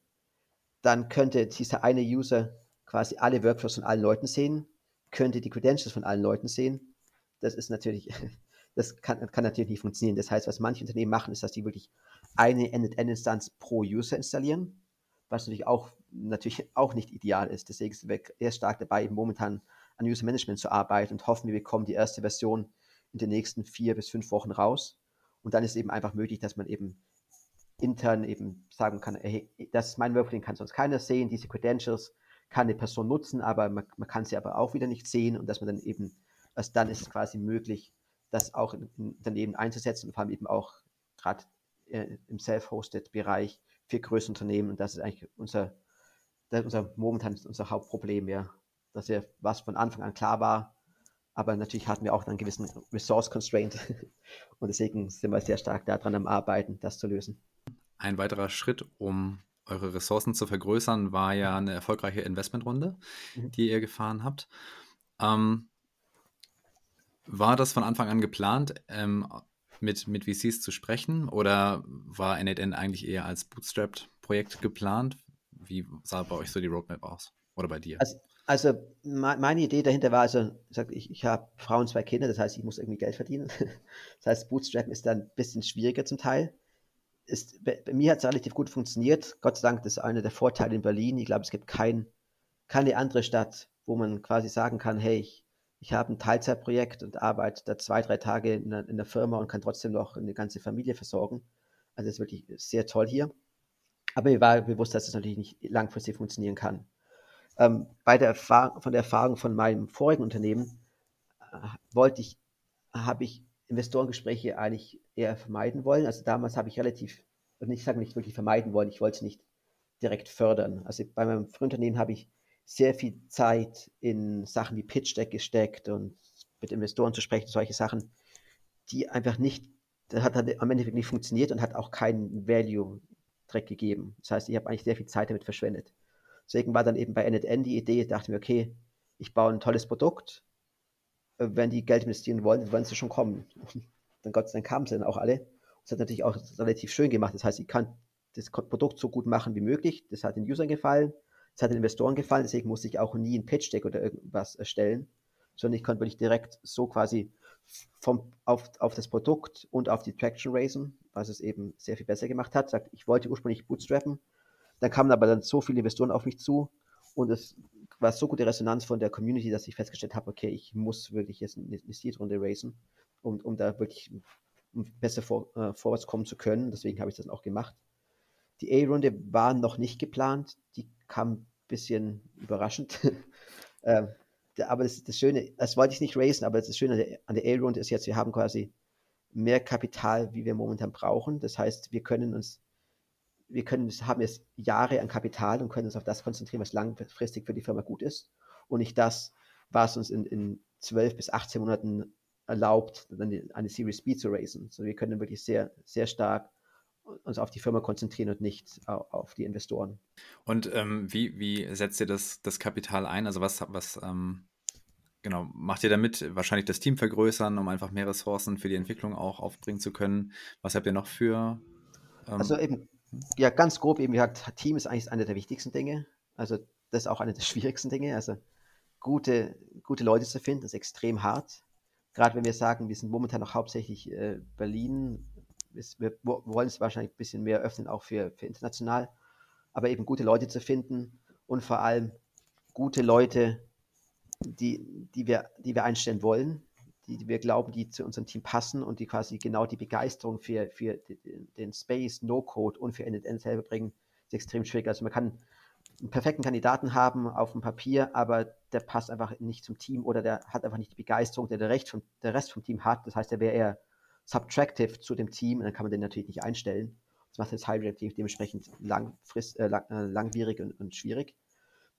dann könnte dieser eine User quasi alle Workflows von allen Leuten sehen, könnte die Credentials von allen Leuten sehen. Das ist natürlich Das kann, kann natürlich nicht funktionieren. Das heißt, was manche Unternehmen machen, ist, dass die wirklich eine End-to-End-Instanz pro User installieren, was natürlich auch, natürlich auch nicht ideal ist. Deswegen wir eher stark dabei, momentan an User Management zu arbeiten und hoffen, wir bekommen die erste Version in den nächsten vier bis fünf Wochen raus. Und dann ist es eben einfach möglich, dass man eben intern eben sagen kann, hey, das ist mein Workflow, den kann sonst keiner sehen, diese Credentials kann eine Person nutzen, aber man, man kann sie aber auch wieder nicht sehen und dass man dann eben, erst dann ist es quasi möglich, das auch in, in Unternehmen einzusetzen und vor allem eben auch gerade äh, im Self-Hosted-Bereich für größere Unternehmen. Und das ist eigentlich unser, das ist unser momentan unser Hauptproblem, ja. Dass ja was von Anfang an klar war, aber natürlich hatten wir auch einen gewissen Resource Constraint und deswegen sind wir sehr stark daran am Arbeiten, das zu lösen. Ein weiterer Schritt, um eure Ressourcen zu vergrößern, war ja eine erfolgreiche Investmentrunde, mhm. die ihr gefahren habt. Ähm, war das von Anfang an geplant, ähm, mit, mit VCs zu sprechen oder war N8N eigentlich eher als Bootstrapped-Projekt geplant? Wie sah bei euch so die Roadmap aus? Oder bei dir? Also, also meine Idee dahinter war, also ich, ich habe Frauen, zwei Kinder, das heißt, ich muss irgendwie Geld verdienen. Das heißt, Bootstrap ist dann ein bisschen schwieriger zum Teil. Ist, bei, mir hat es relativ gut funktioniert. Gott sei Dank, das ist einer der Vorteile in Berlin. Ich glaube, es gibt kein, keine andere Stadt, wo man quasi sagen kann, hey, ich ich habe ein Teilzeitprojekt und arbeite da zwei, drei Tage in in der Firma und kann trotzdem noch eine ganze Familie versorgen. Also das ist wirklich sehr toll hier. Aber mir war bewusst, dass es natürlich nicht langfristig funktionieren kann. Ähm, bei der Erfahrung, von der Erfahrung von meinem vorigen Unternehmen äh, wollte ich, habe ich Investorengespräche eigentlich eher vermeiden wollen. Also damals habe ich relativ, also ich sage nicht wirklich vermeiden wollen, ich wollte es nicht direkt fördern. Also bei meinem frühen Unternehmen habe ich sehr viel Zeit in Sachen wie Pitch Deck gesteckt und mit Investoren zu sprechen, solche Sachen, die einfach nicht, das hat am Ende nicht funktioniert und hat auch keinen Value direkt gegeben. Das heißt, ich habe eigentlich sehr viel Zeit damit verschwendet. Deswegen war dann eben bei NetN die Idee, dachte mir, okay, ich baue ein tolles Produkt, äh, wenn die Geld investieren wollen, dann wollen sie schon kommen. Und dann Gott sei Dank kamen sie dann auch alle. Das hat natürlich auch relativ schön gemacht. Das heißt, ich kann das Produkt so gut machen wie möglich. Das hat den Usern gefallen, das hat den Investoren gefallen, deswegen musste ich auch nie ein Pitch Deck oder irgendwas erstellen, sondern ich konnte wirklich direkt so quasi vom, auf, auf das Produkt und auf die Traction raisen, was es eben sehr viel besser gemacht hat. Ich wollte ursprünglich bootstrappen, dann kamen aber dann so viele Investoren auf mich zu und es war so gute Resonanz von der Community, dass ich festgestellt habe, okay, ich muss wirklich jetzt eine Seed-Runde raisen, um, um da wirklich besser vor, äh, vorwärts kommen zu können. Deswegen habe ich das auch gemacht. Die A-Runde war noch nicht geplant, die kam ein bisschen überraschend. ähm, aber das, das Schöne, das wollte ich nicht raisen, aber das Schöne an der A-Runde ist jetzt, wir haben quasi mehr Kapital, wie wir momentan brauchen. Das heißt, wir können uns, wir können, haben jetzt Jahre an Kapital und können uns auf das konzentrieren, was langfristig für die Firma gut ist und nicht das, was uns in, in 12 bis 18 Monaten erlaubt, dann eine Series B zu raisen. So, wir können wirklich sehr, sehr stark uns auf die Firma konzentrieren und nicht auf die Investoren. Und ähm, wie, wie setzt ihr das, das Kapital ein? Also was, was ähm, genau, macht ihr damit? Wahrscheinlich das Team vergrößern, um einfach mehr Ressourcen für die Entwicklung auch aufbringen zu können. Was habt ihr noch für? Ähm, also eben, ja, ganz grob eben gesagt, Team ist eigentlich eine der wichtigsten Dinge. Also das ist auch eine der schwierigsten Dinge. Also gute, gute Leute zu finden, ist extrem hart. Gerade wenn wir sagen, wir sind momentan noch hauptsächlich äh, Berlin, wir wollen es wahrscheinlich ein bisschen mehr öffnen, auch für, für international, aber eben gute Leute zu finden und vor allem gute Leute, die, die, wir, die wir einstellen wollen, die, wir glauben, die zu unserem Team passen und die quasi genau die Begeisterung für, für den Space, No-Code und für NNN selber bringen, ist extrem schwierig. Also man kann einen perfekten Kandidaten haben auf dem Papier, aber der passt einfach nicht zum Team oder der hat einfach nicht die Begeisterung, der der, Recht vom, der Rest vom Team hat. Das heißt, der wäre eher subtractive zu dem Team und dann kann man den natürlich nicht einstellen. Das macht das Hybrid dementsprechend langfrist, äh, lang, äh, langwierig und, und schwierig.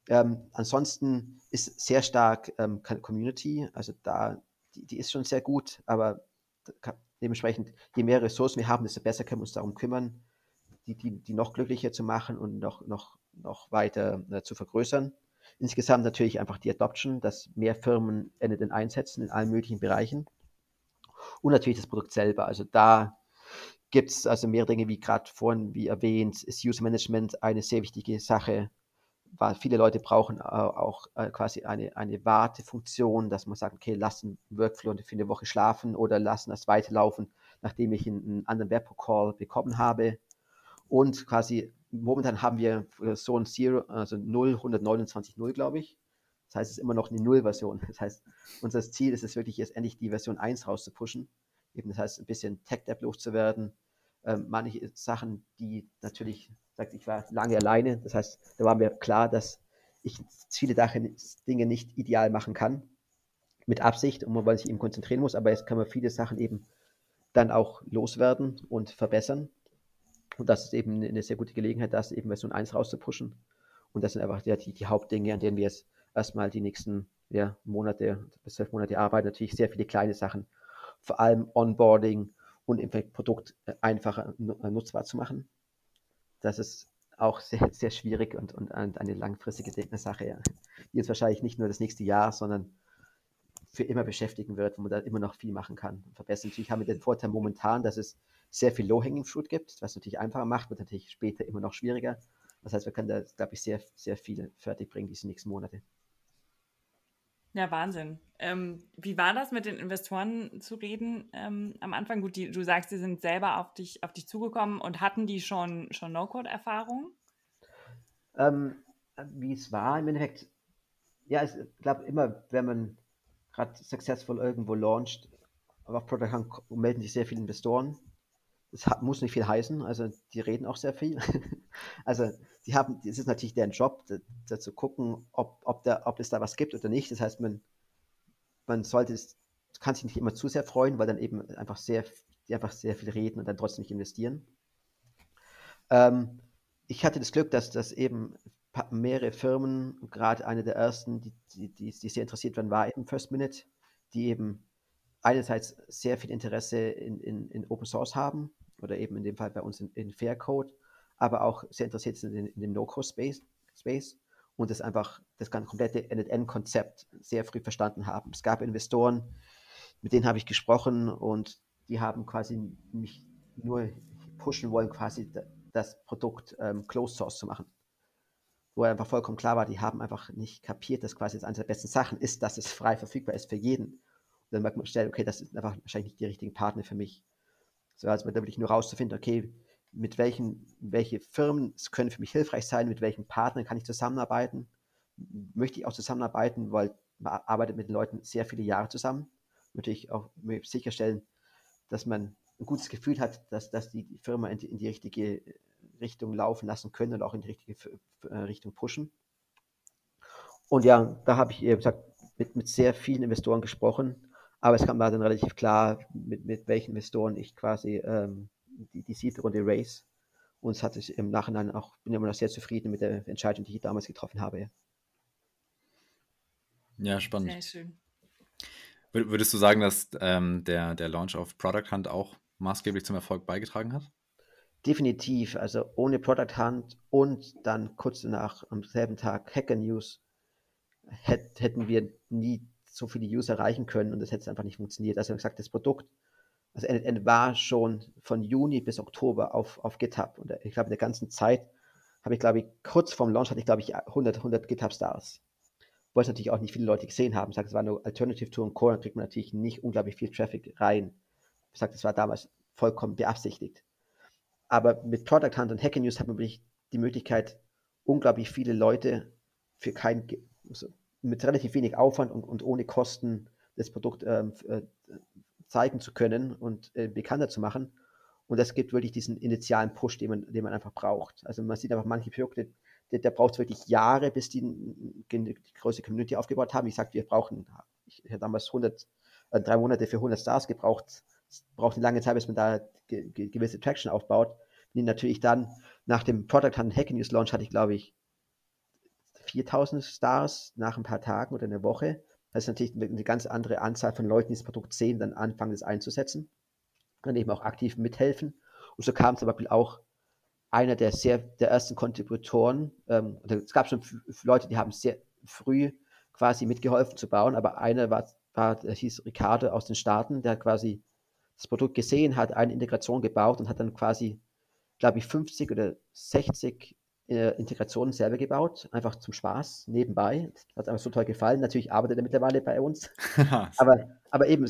Ähm, ansonsten ist sehr stark ähm, Community, also da, die, die, ist schon sehr gut, aber dementsprechend, je mehr Ressourcen wir haben, desto besser können wir uns darum kümmern, die, die, die noch glücklicher zu machen und noch, noch, noch weiter äh, zu vergrößern. Insgesamt natürlich einfach die Adoption, dass mehr Firmen NNN einsetzen in allen möglichen Bereichen und natürlich das Produkt selber. Also da gibt es also mehrere Dinge, wie gerade vorhin, wie erwähnt, ist User Management eine sehr wichtige Sache, weil viele Leute brauchen auch äh, quasi eine, eine Wartefunktion, dass man sagt, okay, lassen Workflow für eine Woche schlafen oder lassen das weiterlaufen, nachdem ich einen anderen Webcall bekommen habe. Und quasi, momentan haben wir so ein Zero, also 0, 129, 0, glaube ich. Das heißt, es ist immer noch eine Null-Version. Das heißt, unser Ziel ist es wirklich jetzt endlich die Version 1 rauszupushen. Eben, das heißt, ein bisschen Tech-Debt loszuwerden. Ähm, manche Sachen, die natürlich, sagt, ich war lange alleine. Das heißt, da war mir klar, dass ich viele Dinge nicht ideal machen kann. Mit Absicht und man sich eben konzentrieren muss. Aber jetzt kann man viele Sachen eben dann auch loswerden und verbessern. Und das ist eben eine sehr gute Gelegenheit, das eben Version 1 rauszupushen. Und das sind einfach die, die Hauptdinge, an denen wir jetzt erstmal die nächsten ja, Monate bis zwölf Monate arbeiten. Natürlich sehr viele kleine Sachen, vor allem Onboarding und im Produkt äh, einfacher nutzbar zu machen. Das ist auch sehr, sehr schwierig und, und eine langfristige Sache, die uns wahrscheinlich nicht nur das nächste Jahr, sondern für immer beschäftigen wird, wo man da immer noch viel machen kann und verbessern. Natürlich haben wir den Vorteil momentan, dass es sehr viel Low-Hanging Fruit gibt, was natürlich einfacher macht, wird natürlich später immer noch schwieriger. Das heißt, wir können da, glaube ich, sehr, sehr viel fertig bringen diese nächsten Monate. Ja, Wahnsinn. Ähm, wie war das mit den Investoren zu reden ähm, am Anfang? Gut, die, du sagst, sie sind selber auf dich, auf dich zugekommen und hatten die schon, schon No-Code-Erfahrung? Ähm, wie es war im Endeffekt, ja, ich glaube immer, wenn man gerade successful irgendwo launcht, aber auf Product Hunt melden sich sehr viele Investoren. Das hat, muss nicht viel heißen, also die reden auch sehr viel. Also die haben, es ist natürlich deren Job, da, da zu gucken, ob, ob, da, ob es da was gibt oder nicht. Das heißt, man, man sollte es, kann sich nicht immer zu sehr freuen, weil dann eben einfach sehr, einfach sehr viel reden und dann trotzdem nicht investieren. Ähm, ich hatte das Glück, dass das eben mehrere Firmen, gerade eine der ersten, die, die, die, die sehr interessiert waren, war eben First Minute, die eben einerseits sehr viel Interesse in, in, in Open Source haben oder eben in dem Fall bei uns in, in Fair Code, aber auch sehr interessiert sind in, in dem No-Code-Space Space und das einfach das ganze komplette End-to-End-Konzept sehr früh verstanden haben. Es gab Investoren, mit denen habe ich gesprochen und die haben quasi mich nur pushen wollen, quasi das Produkt ähm, Closed Source zu machen. Wo einfach vollkommen klar war, die haben einfach nicht kapiert, dass quasi eine der besten Sachen ist, dass es frei verfügbar ist für jeden. Dann merkt man schnell, okay, das ist einfach wahrscheinlich nicht die richtigen Partner für mich. So, also da will ich nur rauszufinden, okay, mit welchen, welche Firmen können für mich hilfreich sein, mit welchen Partnern kann ich zusammenarbeiten, möchte ich auch zusammenarbeiten, weil man arbeitet mit den Leuten sehr viele Jahre zusammen. Natürlich auch sicherstellen, dass man ein gutes Gefühl hat, dass, dass die Firma in die, in die richtige Richtung laufen lassen können und auch in die richtige äh, Richtung pushen. Und ja, da habe ich, wie gesagt, mit, mit sehr vielen Investoren gesprochen, aber es kam mir dann relativ klar, mit, mit welchen Investoren ich quasi ähm, die, die Seed-Runde race. Und es hat sich im Nachhinein auch, bin immer noch sehr zufrieden mit der Entscheidung, die ich damals getroffen habe. Ja, spannend. Sehr schön. Würdest du sagen, dass ähm, der, der Launch auf Product Hunt auch maßgeblich zum Erfolg beigetragen hat? Definitiv. Also ohne Product Hunt und dann kurz danach am selben Tag Hacker News hätt, hätten wir nie so viele User erreichen können und das hätte einfach nicht funktioniert. Also wie gesagt, das Produkt, also NetN war schon von Juni bis Oktober auf, auf GitHub und ich glaube in der ganzen Zeit habe ich glaube ich kurz vorm Launch hatte ich glaube ich 100, 100 GitHub Stars wo es natürlich auch nicht viele Leute gesehen haben. Ich sage, es war nur Alternative Tour und Core, dann kriegt man natürlich nicht unglaublich viel Traffic rein. Ich sage, das war damals vollkommen beabsichtigt. Aber mit Product Hunt und Hacker News hat man wirklich die Möglichkeit, unglaublich viele Leute für kein, also mit relativ wenig Aufwand und, und ohne Kosten das Produkt ähm, äh, zeigen zu können und äh, bekannter zu machen. Und das gibt wirklich diesen initialen Push, den man, den man einfach braucht. Also man sieht einfach manche Produkte, der, der braucht wirklich Jahre, bis die die große Community aufgebaut haben. Ich sagte, wir brauchen, ich habe damals 100, äh, drei Monate für 100 Stars gebraucht. Es braucht eine lange Zeit, bis man da ge ge gewisse Traction aufbaut. Und natürlich dann nach dem Product Hunt Hack News Launch hatte ich, glaube ich, 4000 Stars nach ein paar Tagen oder einer Woche. Das ist natürlich eine ganz andere Anzahl von Leuten, die das Produkt sehen, dann anfangen, das einzusetzen. Und eben auch aktiv mithelfen. Und so kam zum Beispiel auch einer der sehr der ersten Kontributoren. Ähm, es gab schon Leute, die haben sehr früh quasi mitgeholfen zu bauen, aber einer war, war der hieß Ricardo aus den Staaten, der quasi das Produkt gesehen hat, eine Integration gebaut und hat dann quasi, glaube ich, 50 oder 60 äh, Integrationen selber gebaut, einfach zum Spaß, nebenbei. Das hat einfach so toll gefallen. Natürlich arbeitet er mittlerweile bei uns. aber, aber eben,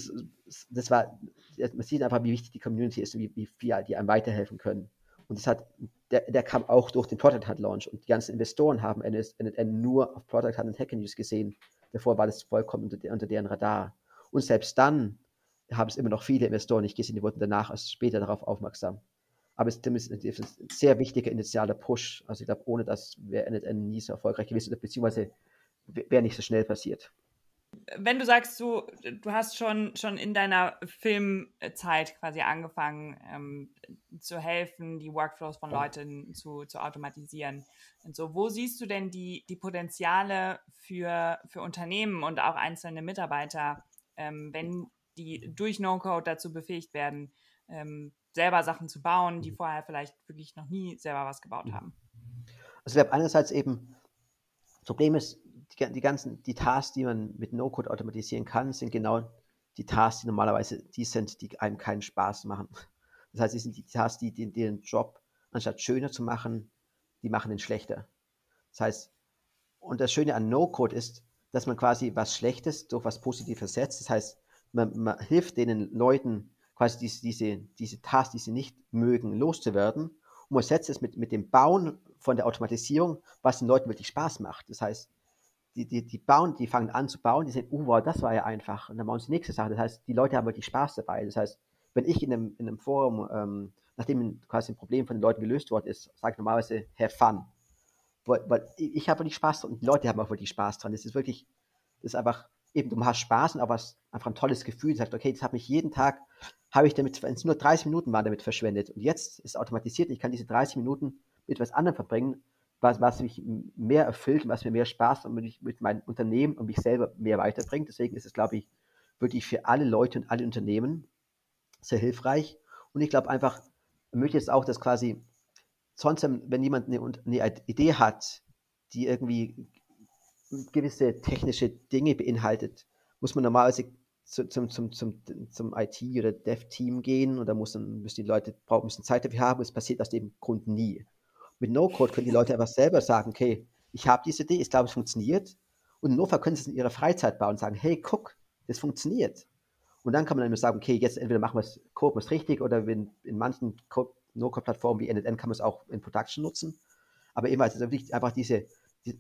das war, man sieht einfach, wie wichtig die Community ist und wie, wie viel die einem weiterhelfen können. Und das hat, der, der kam auch durch den Product Hunt Launch und die ganzen Investoren haben NSN nur auf Product Hunt und Hacker News gesehen. Davor war das vollkommen unter, unter deren Radar. Und selbst dann haben es immer noch viele Investoren nicht gesehen, die wurden danach erst später darauf aufmerksam. Aber es ist ein sehr wichtiger initialer Push. Also ich glaube, ohne das wäre NSN nie so erfolgreich gewesen, beziehungsweise wäre nicht so schnell passiert wenn du sagst, du, du hast schon, schon in deiner Filmzeit quasi angefangen ähm, zu helfen, die Workflows von Leuten zu, zu automatisieren. Und so, wo siehst du denn die, die Potenziale für, für Unternehmen und auch einzelne Mitarbeiter, ähm, wenn die durch No-Code dazu befähigt werden, ähm, selber Sachen zu bauen, die vorher vielleicht wirklich noch nie selber was gebaut haben? Also ich glaube einerseits eben, das Problem ist, die, die ganzen, die Tasks, die man mit No-Code automatisieren kann, sind genau die Tasks, die normalerweise die sind, die einem keinen Spaß machen. Das heißt, die sind die Tasks, die, die den Job anstatt schöner zu machen, die machen ihn schlechter. Das heißt, und das Schöne an No-Code ist, dass man quasi was Schlechtes durch was Positives setzt. Das heißt, man, man hilft den Leuten quasi diese, diese, diese Tasks, die sie nicht mögen, loszuwerden. Und man setzt es mit, mit dem Bauen von der Automatisierung, was den Leuten wirklich Spaß macht. Das heißt, die, die, die bauen, die fangen an zu bauen, die sagen, oh wow, das war ja einfach. Und dann bauen sie die nächste Sache. Das heißt, die Leute haben wirklich Spaß dabei. Das heißt, wenn ich in einem, in einem Forum ähm, nachdem quasi ein Problem von den Leuten gelöst worden ist, sage ich normalerweise, have fun. Weil, weil ich habe wirklich Spaß dran und die Leute haben auch wirklich Spaß dran. Es ist wirklich, das ist einfach, eben, du hast Spaß und aber es einfach ein tolles Gefühl. Du sagst, okay, das hat mich jeden Tag, habe ich damit, wenn es nur 30 Minuten waren, damit verschwendet. Und jetzt ist es automatisiert, ich kann diese 30 Minuten mit etwas anderem verbringen, was, was mich mehr erfüllt, was mir mehr Spaß und mit, mit meinem Unternehmen und mich selber mehr weiterbringt. Deswegen ist es, glaube ich, wirklich für alle Leute und alle Unternehmen sehr hilfreich. Und ich glaube einfach, ich möchte jetzt auch, dass quasi sonst, wenn jemand eine, eine Idee hat, die irgendwie gewisse technische Dinge beinhaltet, muss man normalerweise zu, zum, zum, zum, zum IT- oder Dev-Team gehen und da muss dann, müssen die Leute brauchen bisschen Zeit dafür haben. Es passiert aus dem Grund nie. Mit No-Code können die Leute einfach selber sagen, okay, ich habe diese Idee, ich glaube, es funktioniert. Und in Notfall können sie es in ihrer Freizeit bauen und sagen, hey, guck, das funktioniert. Und dann kann man dann sagen, okay, jetzt entweder machen wir es, coden wir richtig oder in, in manchen No-Code-Plattformen wie NetN kann man es auch in Production nutzen. Aber ist es wirklich einfach diese, die,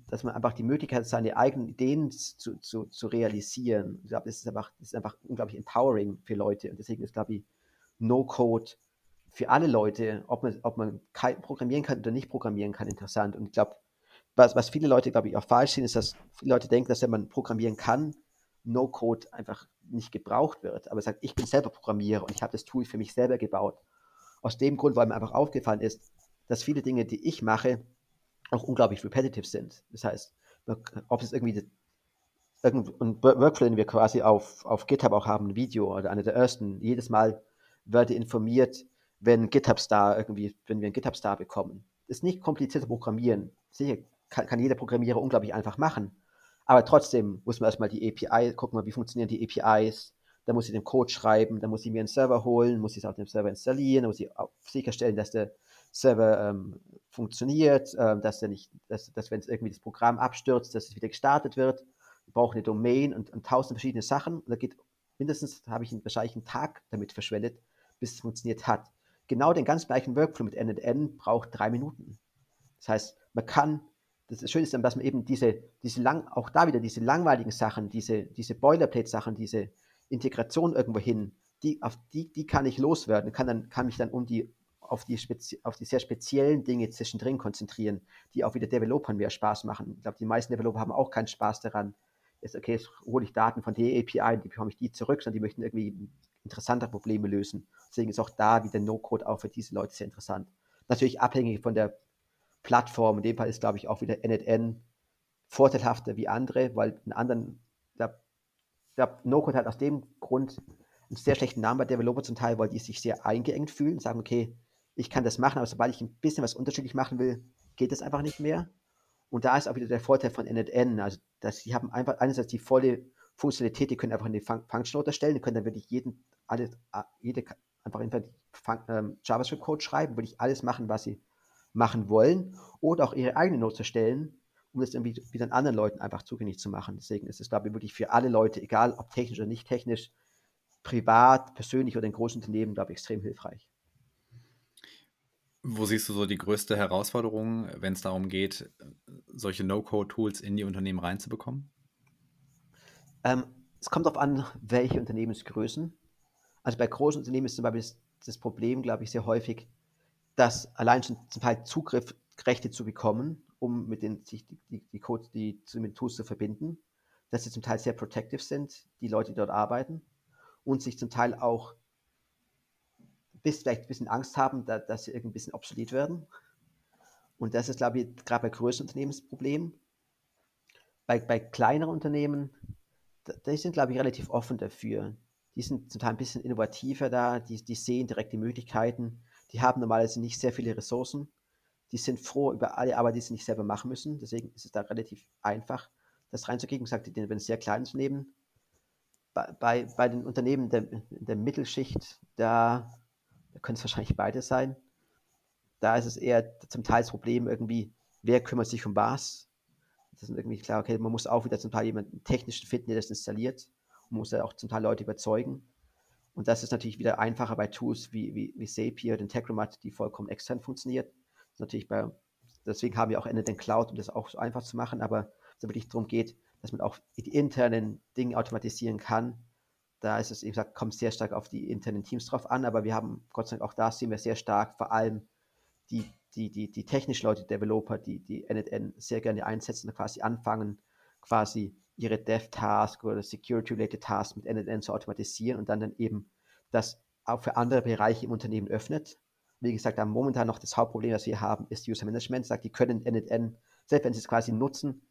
dass man einfach die Möglichkeit hat, seine eigenen Ideen zu, zu, zu realisieren. Ich glaube, das ist einfach, das ist einfach unglaublich empowering für Leute. Und deswegen ist, glaube ich, No-Code für alle Leute, ob man, ob man programmieren kann oder nicht programmieren kann, interessant. Und ich glaube, was, was viele Leute, glaube ich, auch falsch sehen, ist, dass viele Leute denken, dass wenn man programmieren kann, No-Code einfach nicht gebraucht wird. Aber sagt, ich bin selber Programmierer und ich habe das Tool für mich selber gebaut. Aus dem Grund, weil mir einfach aufgefallen ist, dass viele Dinge, die ich mache, auch unglaublich repetitive sind. Das heißt, ob es irgendwie irgendein Workflow, den wir quasi auf, auf GitHub auch haben, ein Video oder einer der ersten, jedes Mal werde informiert, wenn GitHub Star irgendwie, wenn wir einen GitHub Star bekommen. Das ist nicht kompliziert zu programmieren. Sicher kann, kann jeder Programmierer unglaublich einfach machen. Aber trotzdem muss man erstmal die API, gucken, wie funktionieren die APIs. Da muss ich den Code schreiben, dann muss ich mir einen Server holen, muss ich es auf dem Server installieren, dann muss ich sicherstellen, dass der Server ähm, funktioniert, ähm, dass, der nicht, dass, dass wenn es irgendwie das Programm abstürzt, dass es wieder gestartet wird. Wir brauchen eine Domain und, und tausend verschiedene Sachen. Und da geht mindestens, habe ich wahrscheinlich einen Tag damit verschwendet, bis es funktioniert hat genau den ganz gleichen Workflow mit NN braucht drei Minuten. Das heißt, man kann, das Schöne ist dann, dass man eben diese, diese lang, auch da wieder diese langweiligen Sachen, diese, diese Boilerplate-Sachen, diese Integration irgendwo hin, die, auf die, die kann ich loswerden, kann, dann, kann mich dann um die, auf, die auf die sehr speziellen Dinge zwischendrin konzentrieren, die auch wieder Developern mehr Spaß machen. Ich glaube, die meisten Developer haben auch keinen Spaß daran, jetzt, okay, jetzt hole ich Daten von der API, die bekomme ich die zurück, sondern die möchten irgendwie interessanter Probleme lösen. Deswegen ist auch da wieder No-Code auch für diese Leute sehr interessant. Natürlich abhängig von der Plattform. In dem Fall ist, glaube ich, auch wieder NetN vorteilhafter wie andere, weil in anderen, der, der No-Code hat aus dem Grund einen sehr schlechten Namen bei Developer zum Teil, weil die sich sehr eingeengt fühlen und sagen, okay, ich kann das machen, aber sobald ich ein bisschen was unterschiedlich machen will, geht das einfach nicht mehr. Und da ist auch wieder der Vorteil von NetN, also dass sie haben einfach einerseits die volle Funktionalität, die können einfach eine Function unterstellen, die können dann wirklich jeden, alles, jede, einfach ähm, JavaScript-Code schreiben, wirklich alles machen, was sie machen wollen, oder auch ihre eigene Note erstellen, um das irgendwie wieder anderen Leuten einfach zugänglich zu machen. Deswegen ist es, glaube ich, wirklich für alle Leute, egal ob technisch oder nicht technisch, privat, persönlich oder in großen Unternehmen, glaube ich, extrem hilfreich. Wo siehst du so die größte Herausforderung, wenn es darum geht, solche No-Code-Tools in die Unternehmen reinzubekommen? Ähm, es kommt darauf an, welche Unternehmensgrößen. Also bei großen Unternehmen ist zum Beispiel das, das Problem, glaube ich, sehr häufig, dass allein schon zum Teil Zugriffsrechte zu bekommen, um mit den sich die, die, die Codes, die den Tools zu verbinden, dass sie zum Teil sehr protective sind, die Leute, die dort arbeiten, und sich zum Teil auch bis vielleicht ein bisschen Angst haben, da, dass sie irgendwie ein bisschen obsolet werden. Und das ist, glaube ich, gerade bei größeren Unternehmen das Problem. Bei, bei kleineren Unternehmen die sind, glaube ich, relativ offen dafür. Die sind zum Teil ein bisschen innovativer da, die, die sehen direkt die Möglichkeiten. Die haben normalerweise nicht sehr viele Ressourcen. Die sind froh über alle Arbeit, die sie nicht selber machen müssen. Deswegen ist es da relativ einfach, das reinzugehen. Ich sagte, wenn es sehr kleines Unternehmen, bei, bei, bei den Unternehmen der, der Mittelschicht, da, da können es wahrscheinlich beide sein. Da ist es eher zum Teil das Problem irgendwie, wer kümmert sich um was? Das ist irgendwie klar, okay, man muss auch wieder zum Teil jemanden technischen finden, der das installiert und muss ja auch zum Teil Leute überzeugen. Und das ist natürlich wieder einfacher bei Tools wie, wie, wie Zapier oder Integromat, die vollkommen extern funktioniert. Natürlich bei, deswegen haben wir auch Ende den Cloud, um das auch so einfach zu machen, aber es wirklich darum geht, dass man auch die internen Dinge automatisieren kann, da ist es, wie gesagt, kommt sehr stark auf die internen Teams drauf an, aber wir haben, Gott sei Dank, auch da sehen wir sehr stark, vor allem die, die, die, die technischen Leute, Developer, die die NetN sehr gerne einsetzen, quasi anfangen, quasi ihre Dev-Task oder Security-related Tasks mit NetN zu automatisieren und dann dann eben das auch für andere Bereiche im Unternehmen öffnet. Wie gesagt, am momentan noch das Hauptproblem, das wir haben, ist User Management. Sagt, die können NetN, selbst wenn sie es quasi nutzen,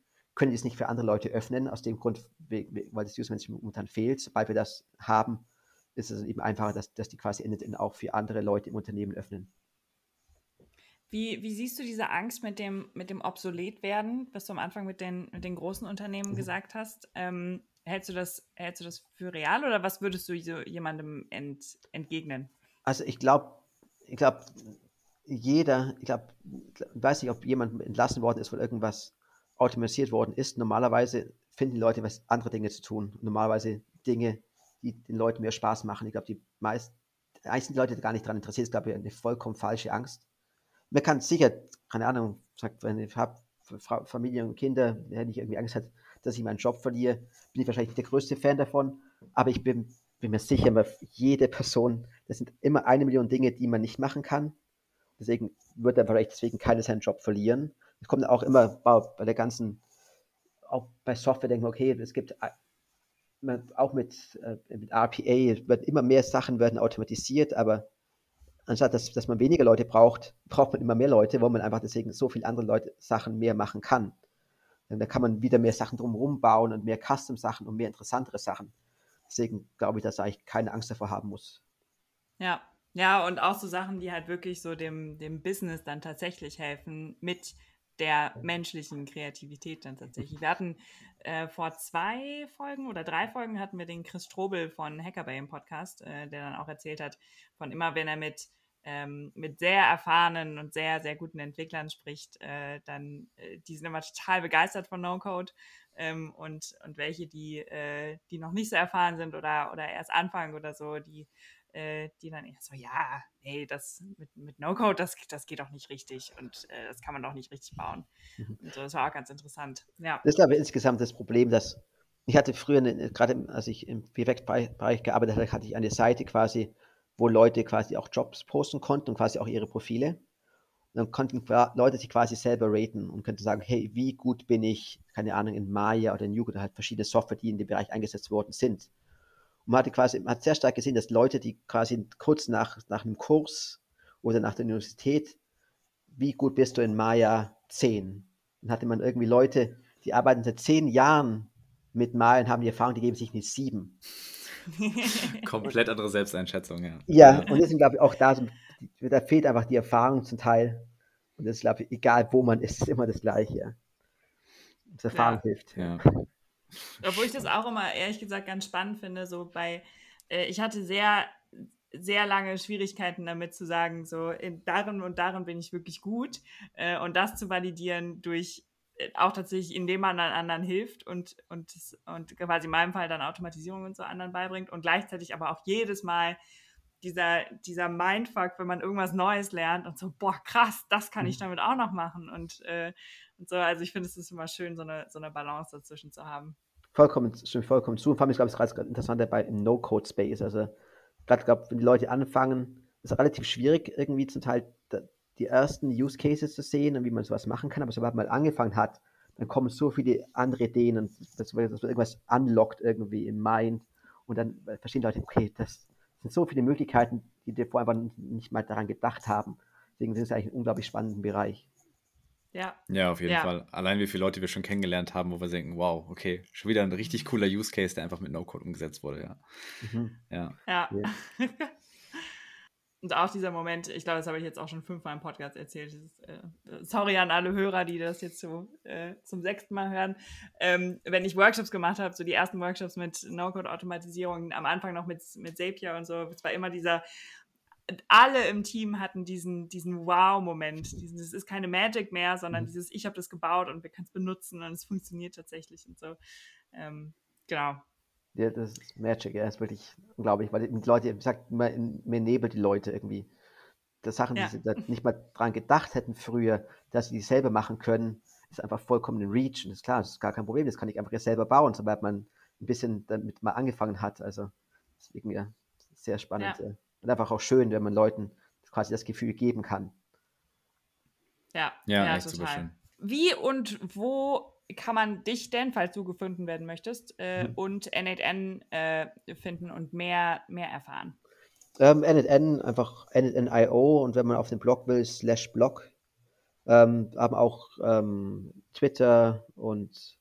können die es nicht für andere Leute öffnen, aus dem Grund, weil das User Management momentan fehlt. Sobald wir das haben, ist es eben einfacher, dass, dass die quasi NetN auch für andere Leute im Unternehmen öffnen. Wie, wie siehst du diese Angst mit dem, mit dem Obsoletwerden, was du am Anfang mit den, mit den großen Unternehmen mhm. gesagt hast? Ähm, hältst, du das, hältst du das für real oder was würdest du so jemandem ent, entgegnen? Also ich glaube, ich glaube, jeder, ich glaube, ich weiß nicht, ob jemand entlassen worden ist, weil irgendwas automatisiert worden ist. Normalerweise finden die Leute was andere Dinge zu tun. Normalerweise Dinge, die den Leuten mehr Spaß machen. Ich glaube, die meisten, die Leute gar nicht daran interessiert, ist, glaube ich, eine vollkommen falsche Angst man kann sicher, keine Ahnung, sagt, wenn ich habe Familie und Kinder, wenn ich irgendwie Angst hat, dass ich meinen Job verliere, bin ich wahrscheinlich der größte Fan davon. Aber ich bin, bin mir sicher, jede Person, das sind immer eine Million Dinge, die man nicht machen kann. Deswegen wird er vielleicht deswegen keiner seinen Job verlieren. Es kommt auch immer bei der ganzen, auch bei Software denken, okay, es gibt auch mit, äh, mit RPA, wird immer mehr Sachen werden automatisiert, aber anstatt dass, dass man weniger Leute braucht, braucht man immer mehr Leute, wo man einfach deswegen so viele andere Leute Sachen mehr machen kann. Denn da kann man wieder mehr Sachen drumherum bauen und mehr Custom-Sachen und mehr interessantere Sachen. Deswegen glaube ich, dass eigentlich keine Angst davor haben muss. Ja, ja, und auch so Sachen, die halt wirklich so dem, dem Business dann tatsächlich helfen, mit der menschlichen Kreativität dann tatsächlich. Wir hatten äh, vor zwei Folgen oder drei Folgen hatten wir den Chris Strobel von Hackerbay im Podcast, äh, der dann auch erzählt hat, von immer, wenn er mit ähm, mit sehr erfahrenen und sehr, sehr guten Entwicklern spricht, äh, dann äh, die sind immer total begeistert von No-Code ähm, und, und welche, die, äh, die noch nicht so erfahren sind oder, oder erst anfangen oder so, die äh, die dann eher so, ja, hey, das mit, mit No-Code, das, das geht doch nicht richtig und äh, das kann man doch nicht richtig bauen. Mhm. Und so, das war auch ganz interessant. Ja. Das ist aber insgesamt das Problem, dass ich hatte früher, gerade als ich im Perfekt-Bereich gearbeitet habe, hatte ich eine Seite quasi, wo Leute quasi auch Jobs posten konnten und quasi auch ihre Profile. Und dann konnten Leute sich quasi selber raten und könnten sagen, hey, wie gut bin ich, keine Ahnung, in Maya oder in Yugo oder halt verschiedene Software, die in dem Bereich eingesetzt worden sind. Und man hatte quasi, man hat sehr stark gesehen, dass Leute, die quasi kurz nach, nach einem Kurs oder nach der Universität, wie gut bist du in Maya 10? Dann hatte man irgendwie Leute, die arbeiten seit zehn Jahren mit Maya und haben die Erfahrung, die geben sich eine 7. Komplett andere Selbsteinschätzung, ja. Ja, und deswegen glaube ich auch da, da fehlt einfach die Erfahrung zum Teil. Und das glaube ich, egal wo man ist, ist immer das Gleiche. Das Erfahrung ja. hilft. Ja. Obwohl ich das auch immer ehrlich gesagt ganz spannend finde, so bei, äh, ich hatte sehr, sehr lange Schwierigkeiten damit zu sagen, so in, darin und darin bin ich wirklich gut äh, und das zu validieren durch äh, auch tatsächlich, indem man dann anderen hilft und, und, und quasi in meinem Fall dann Automatisierung und so anderen beibringt und gleichzeitig aber auch jedes Mal dieser, dieser Mindfuck, wenn man irgendwas Neues lernt und so, boah, krass, das kann ich mhm. damit auch noch machen und, äh, und so. Also ich finde, es ist immer schön, so eine, so eine Balance dazwischen zu haben. Vollkommen, stimmt vollkommen zu. Und vor allem, ich glaube, es ist gerade interessant dabei im No-Code-Space. Also, gerade, glaube wenn die Leute anfangen, ist es relativ schwierig, irgendwie zum Teil die ersten Use Cases zu sehen und wie man sowas machen kann. Aber sobald man angefangen hat, dann kommen so viele andere Ideen und das, wird irgendwas unlockt irgendwie im Mind. Und dann verstehen Leute, okay, das sind so viele Möglichkeiten, die wir vorher einfach nicht mal daran gedacht haben. Deswegen ist es eigentlich ein unglaublich spannender Bereich. Ja. Ja, auf jeden ja. Fall. Allein wie viele Leute wir schon kennengelernt haben, wo wir denken, wow, okay, schon wieder ein richtig cooler Use Case, der einfach mit No-Code umgesetzt wurde, ja. Mhm. Ja. Ja. ja. Und auch dieser Moment, ich glaube, das habe ich jetzt auch schon fünfmal im Podcast erzählt. Ist, äh, sorry an alle Hörer, die das jetzt so äh, zum sechsten Mal hören. Ähm, wenn ich Workshops gemacht habe, so die ersten Workshops mit No-Code-Automatisierung, am Anfang noch mit, mit Zapier und so, es war immer dieser, alle im Team hatten diesen, diesen Wow-Moment. Es ist keine Magic mehr, sondern mhm. dieses, ich habe das gebaut und wir können es benutzen und es funktioniert tatsächlich und so. Ähm, genau. Ja, das ist Magic, ja, ist wirklich unglaublich, weil die Leute, wie gesagt, mir, mir nebelt die Leute irgendwie. Das Sachen, ja. die sie nicht mal dran gedacht hätten früher, dass sie die selber machen können, ist einfach vollkommen ein Reach. Und das ist klar, das ist gar kein Problem, das kann ich einfach selber bauen, sobald man ein bisschen damit mal angefangen hat. Also Deswegen ja, sehr spannend. Ja. Und einfach auch schön, wenn man Leuten quasi das Gefühl geben kann. Ja, ja, ja total. Wie und wo kann man dich denn, falls du gefunden werden möchtest, äh, mhm. und N8N äh, finden und mehr, mehr erfahren? Ähm, N8N, einfach N8N.io und wenn man auf den Blog will, slash Blog. Ähm, haben auch ähm, Twitter und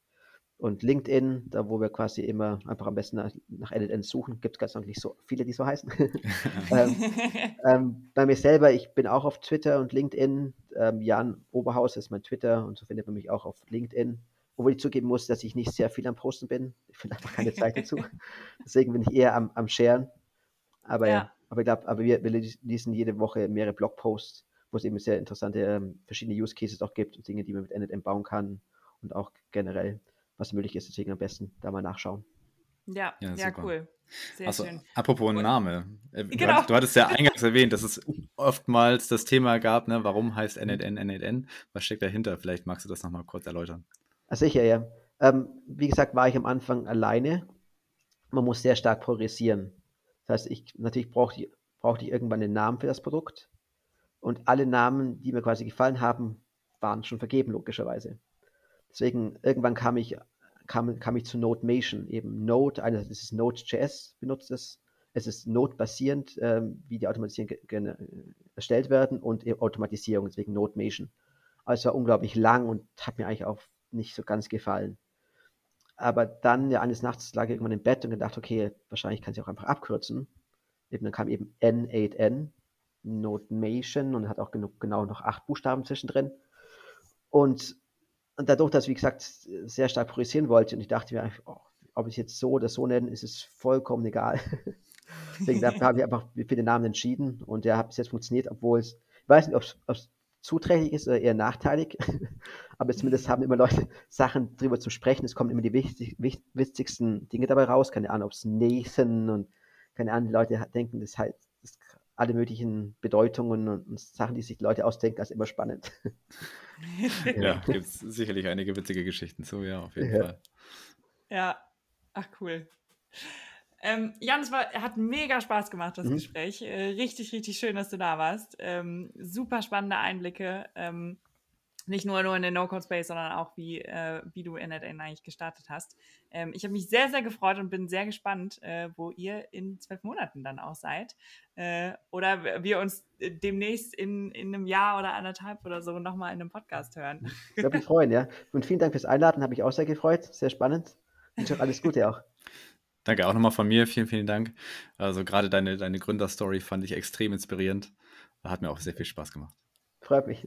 und LinkedIn, da wo wir quasi immer einfach am besten nach, nach LLN suchen. Gibt es ganz noch nicht so viele, die so heißen. ähm, ähm, bei mir selber, ich bin auch auf Twitter und LinkedIn. Ähm, Jan Oberhaus ist mein Twitter und so findet man mich auch auf LinkedIn. Obwohl ich zugeben muss, dass ich nicht sehr viel am Posten bin. Ich finde einfach keine Zeit dazu. Deswegen bin ich eher am, am Sharen. Aber ja, aber ich glaube, aber wir, wir lesen jede Woche mehrere Blogposts, wo es eben sehr interessante ähm, verschiedene Use Cases auch gibt und Dinge, die man mit NetM bauen kann und auch generell was möglich ist. Deswegen am besten da mal nachschauen. Ja, ja, ja cool. Sehr also, schön. Apropos Und, Name. Äh, du, genau. hattest, du hattest ja eingangs erwähnt, dass es oftmals das Thema gab, ne, warum heißt NNN NNN? Was steckt dahinter? Vielleicht magst du das nochmal kurz erläutern. Also sicher, ja. Ähm, wie gesagt, war ich am Anfang alleine. Man muss sehr stark progressieren. Das heißt, ich natürlich brauchte ich, brauchte ich irgendwann einen Namen für das Produkt. Und alle Namen, die mir quasi gefallen haben, waren schon vergeben, logischerweise. Deswegen, irgendwann kam ich, kam, kam ich zu NodeMation, eben Node, eine, das ist Node.js benutzt es. Es ist Node-basierend, ähm, wie die Automatisierungen erstellt werden und Automatisierung, deswegen NodeMation. Es war unglaublich lang und hat mir eigentlich auch nicht so ganz gefallen. Aber dann, ja, eines Nachts lag ich irgendwann im Bett und gedacht, okay, wahrscheinlich kann ich auch einfach abkürzen. Eben, dann kam eben N8N, NodeMation und hat auch genug, genau noch acht Buchstaben zwischendrin. Und und dadurch, dass ich, wie gesagt, sehr stark priorisieren wollte und ich dachte mir, oh, ob ich jetzt so oder so nenne, ist es vollkommen egal. Deswegen habe ich einfach für den Namen entschieden und der hat bis jetzt funktioniert, obwohl es, ich weiß nicht, ob es zuträglich ist oder eher nachteilig, aber zumindest haben immer Leute Sachen drüber zu sprechen. Es kommen immer die wichtig, wichtigsten Dinge dabei raus. Keine Ahnung, ob es Nathan und keine Ahnung, die Leute denken, das heißt, das alle möglichen Bedeutungen und, Sachen, die sich Leute ausdenken, ist immer spannend. ja, gibt es sicherlich einige witzige Geschichten zu, ja, auf jeden ja. Fall. Ja, ach cool. Ähm, Jan, es war, hat mega Spaß gemacht, das mhm. Gespräch. Äh, richtig, richtig schön, dass du da warst. Ähm, super spannende Einblicke. Ähm, nicht nur, nur in den No-Code-Space, sondern auch, wie, äh, wie du NetN eigentlich gestartet hast. Ähm, ich habe mich sehr, sehr gefreut und bin sehr gespannt, äh, wo ihr in zwölf Monaten dann auch seid. Äh, oder wir uns äh, demnächst in, in einem Jahr oder anderthalb oder so nochmal in einem Podcast hören. Ich würde mich freuen, ja. Und vielen Dank fürs Einladen, habe ich auch sehr gefreut. Sehr spannend. Und auch alles Gute auch. Danke auch nochmal von mir. Vielen, vielen Dank. Also gerade deine, deine Gründerstory fand ich extrem inspirierend. Hat mir auch sehr viel Spaß gemacht. Freut mich.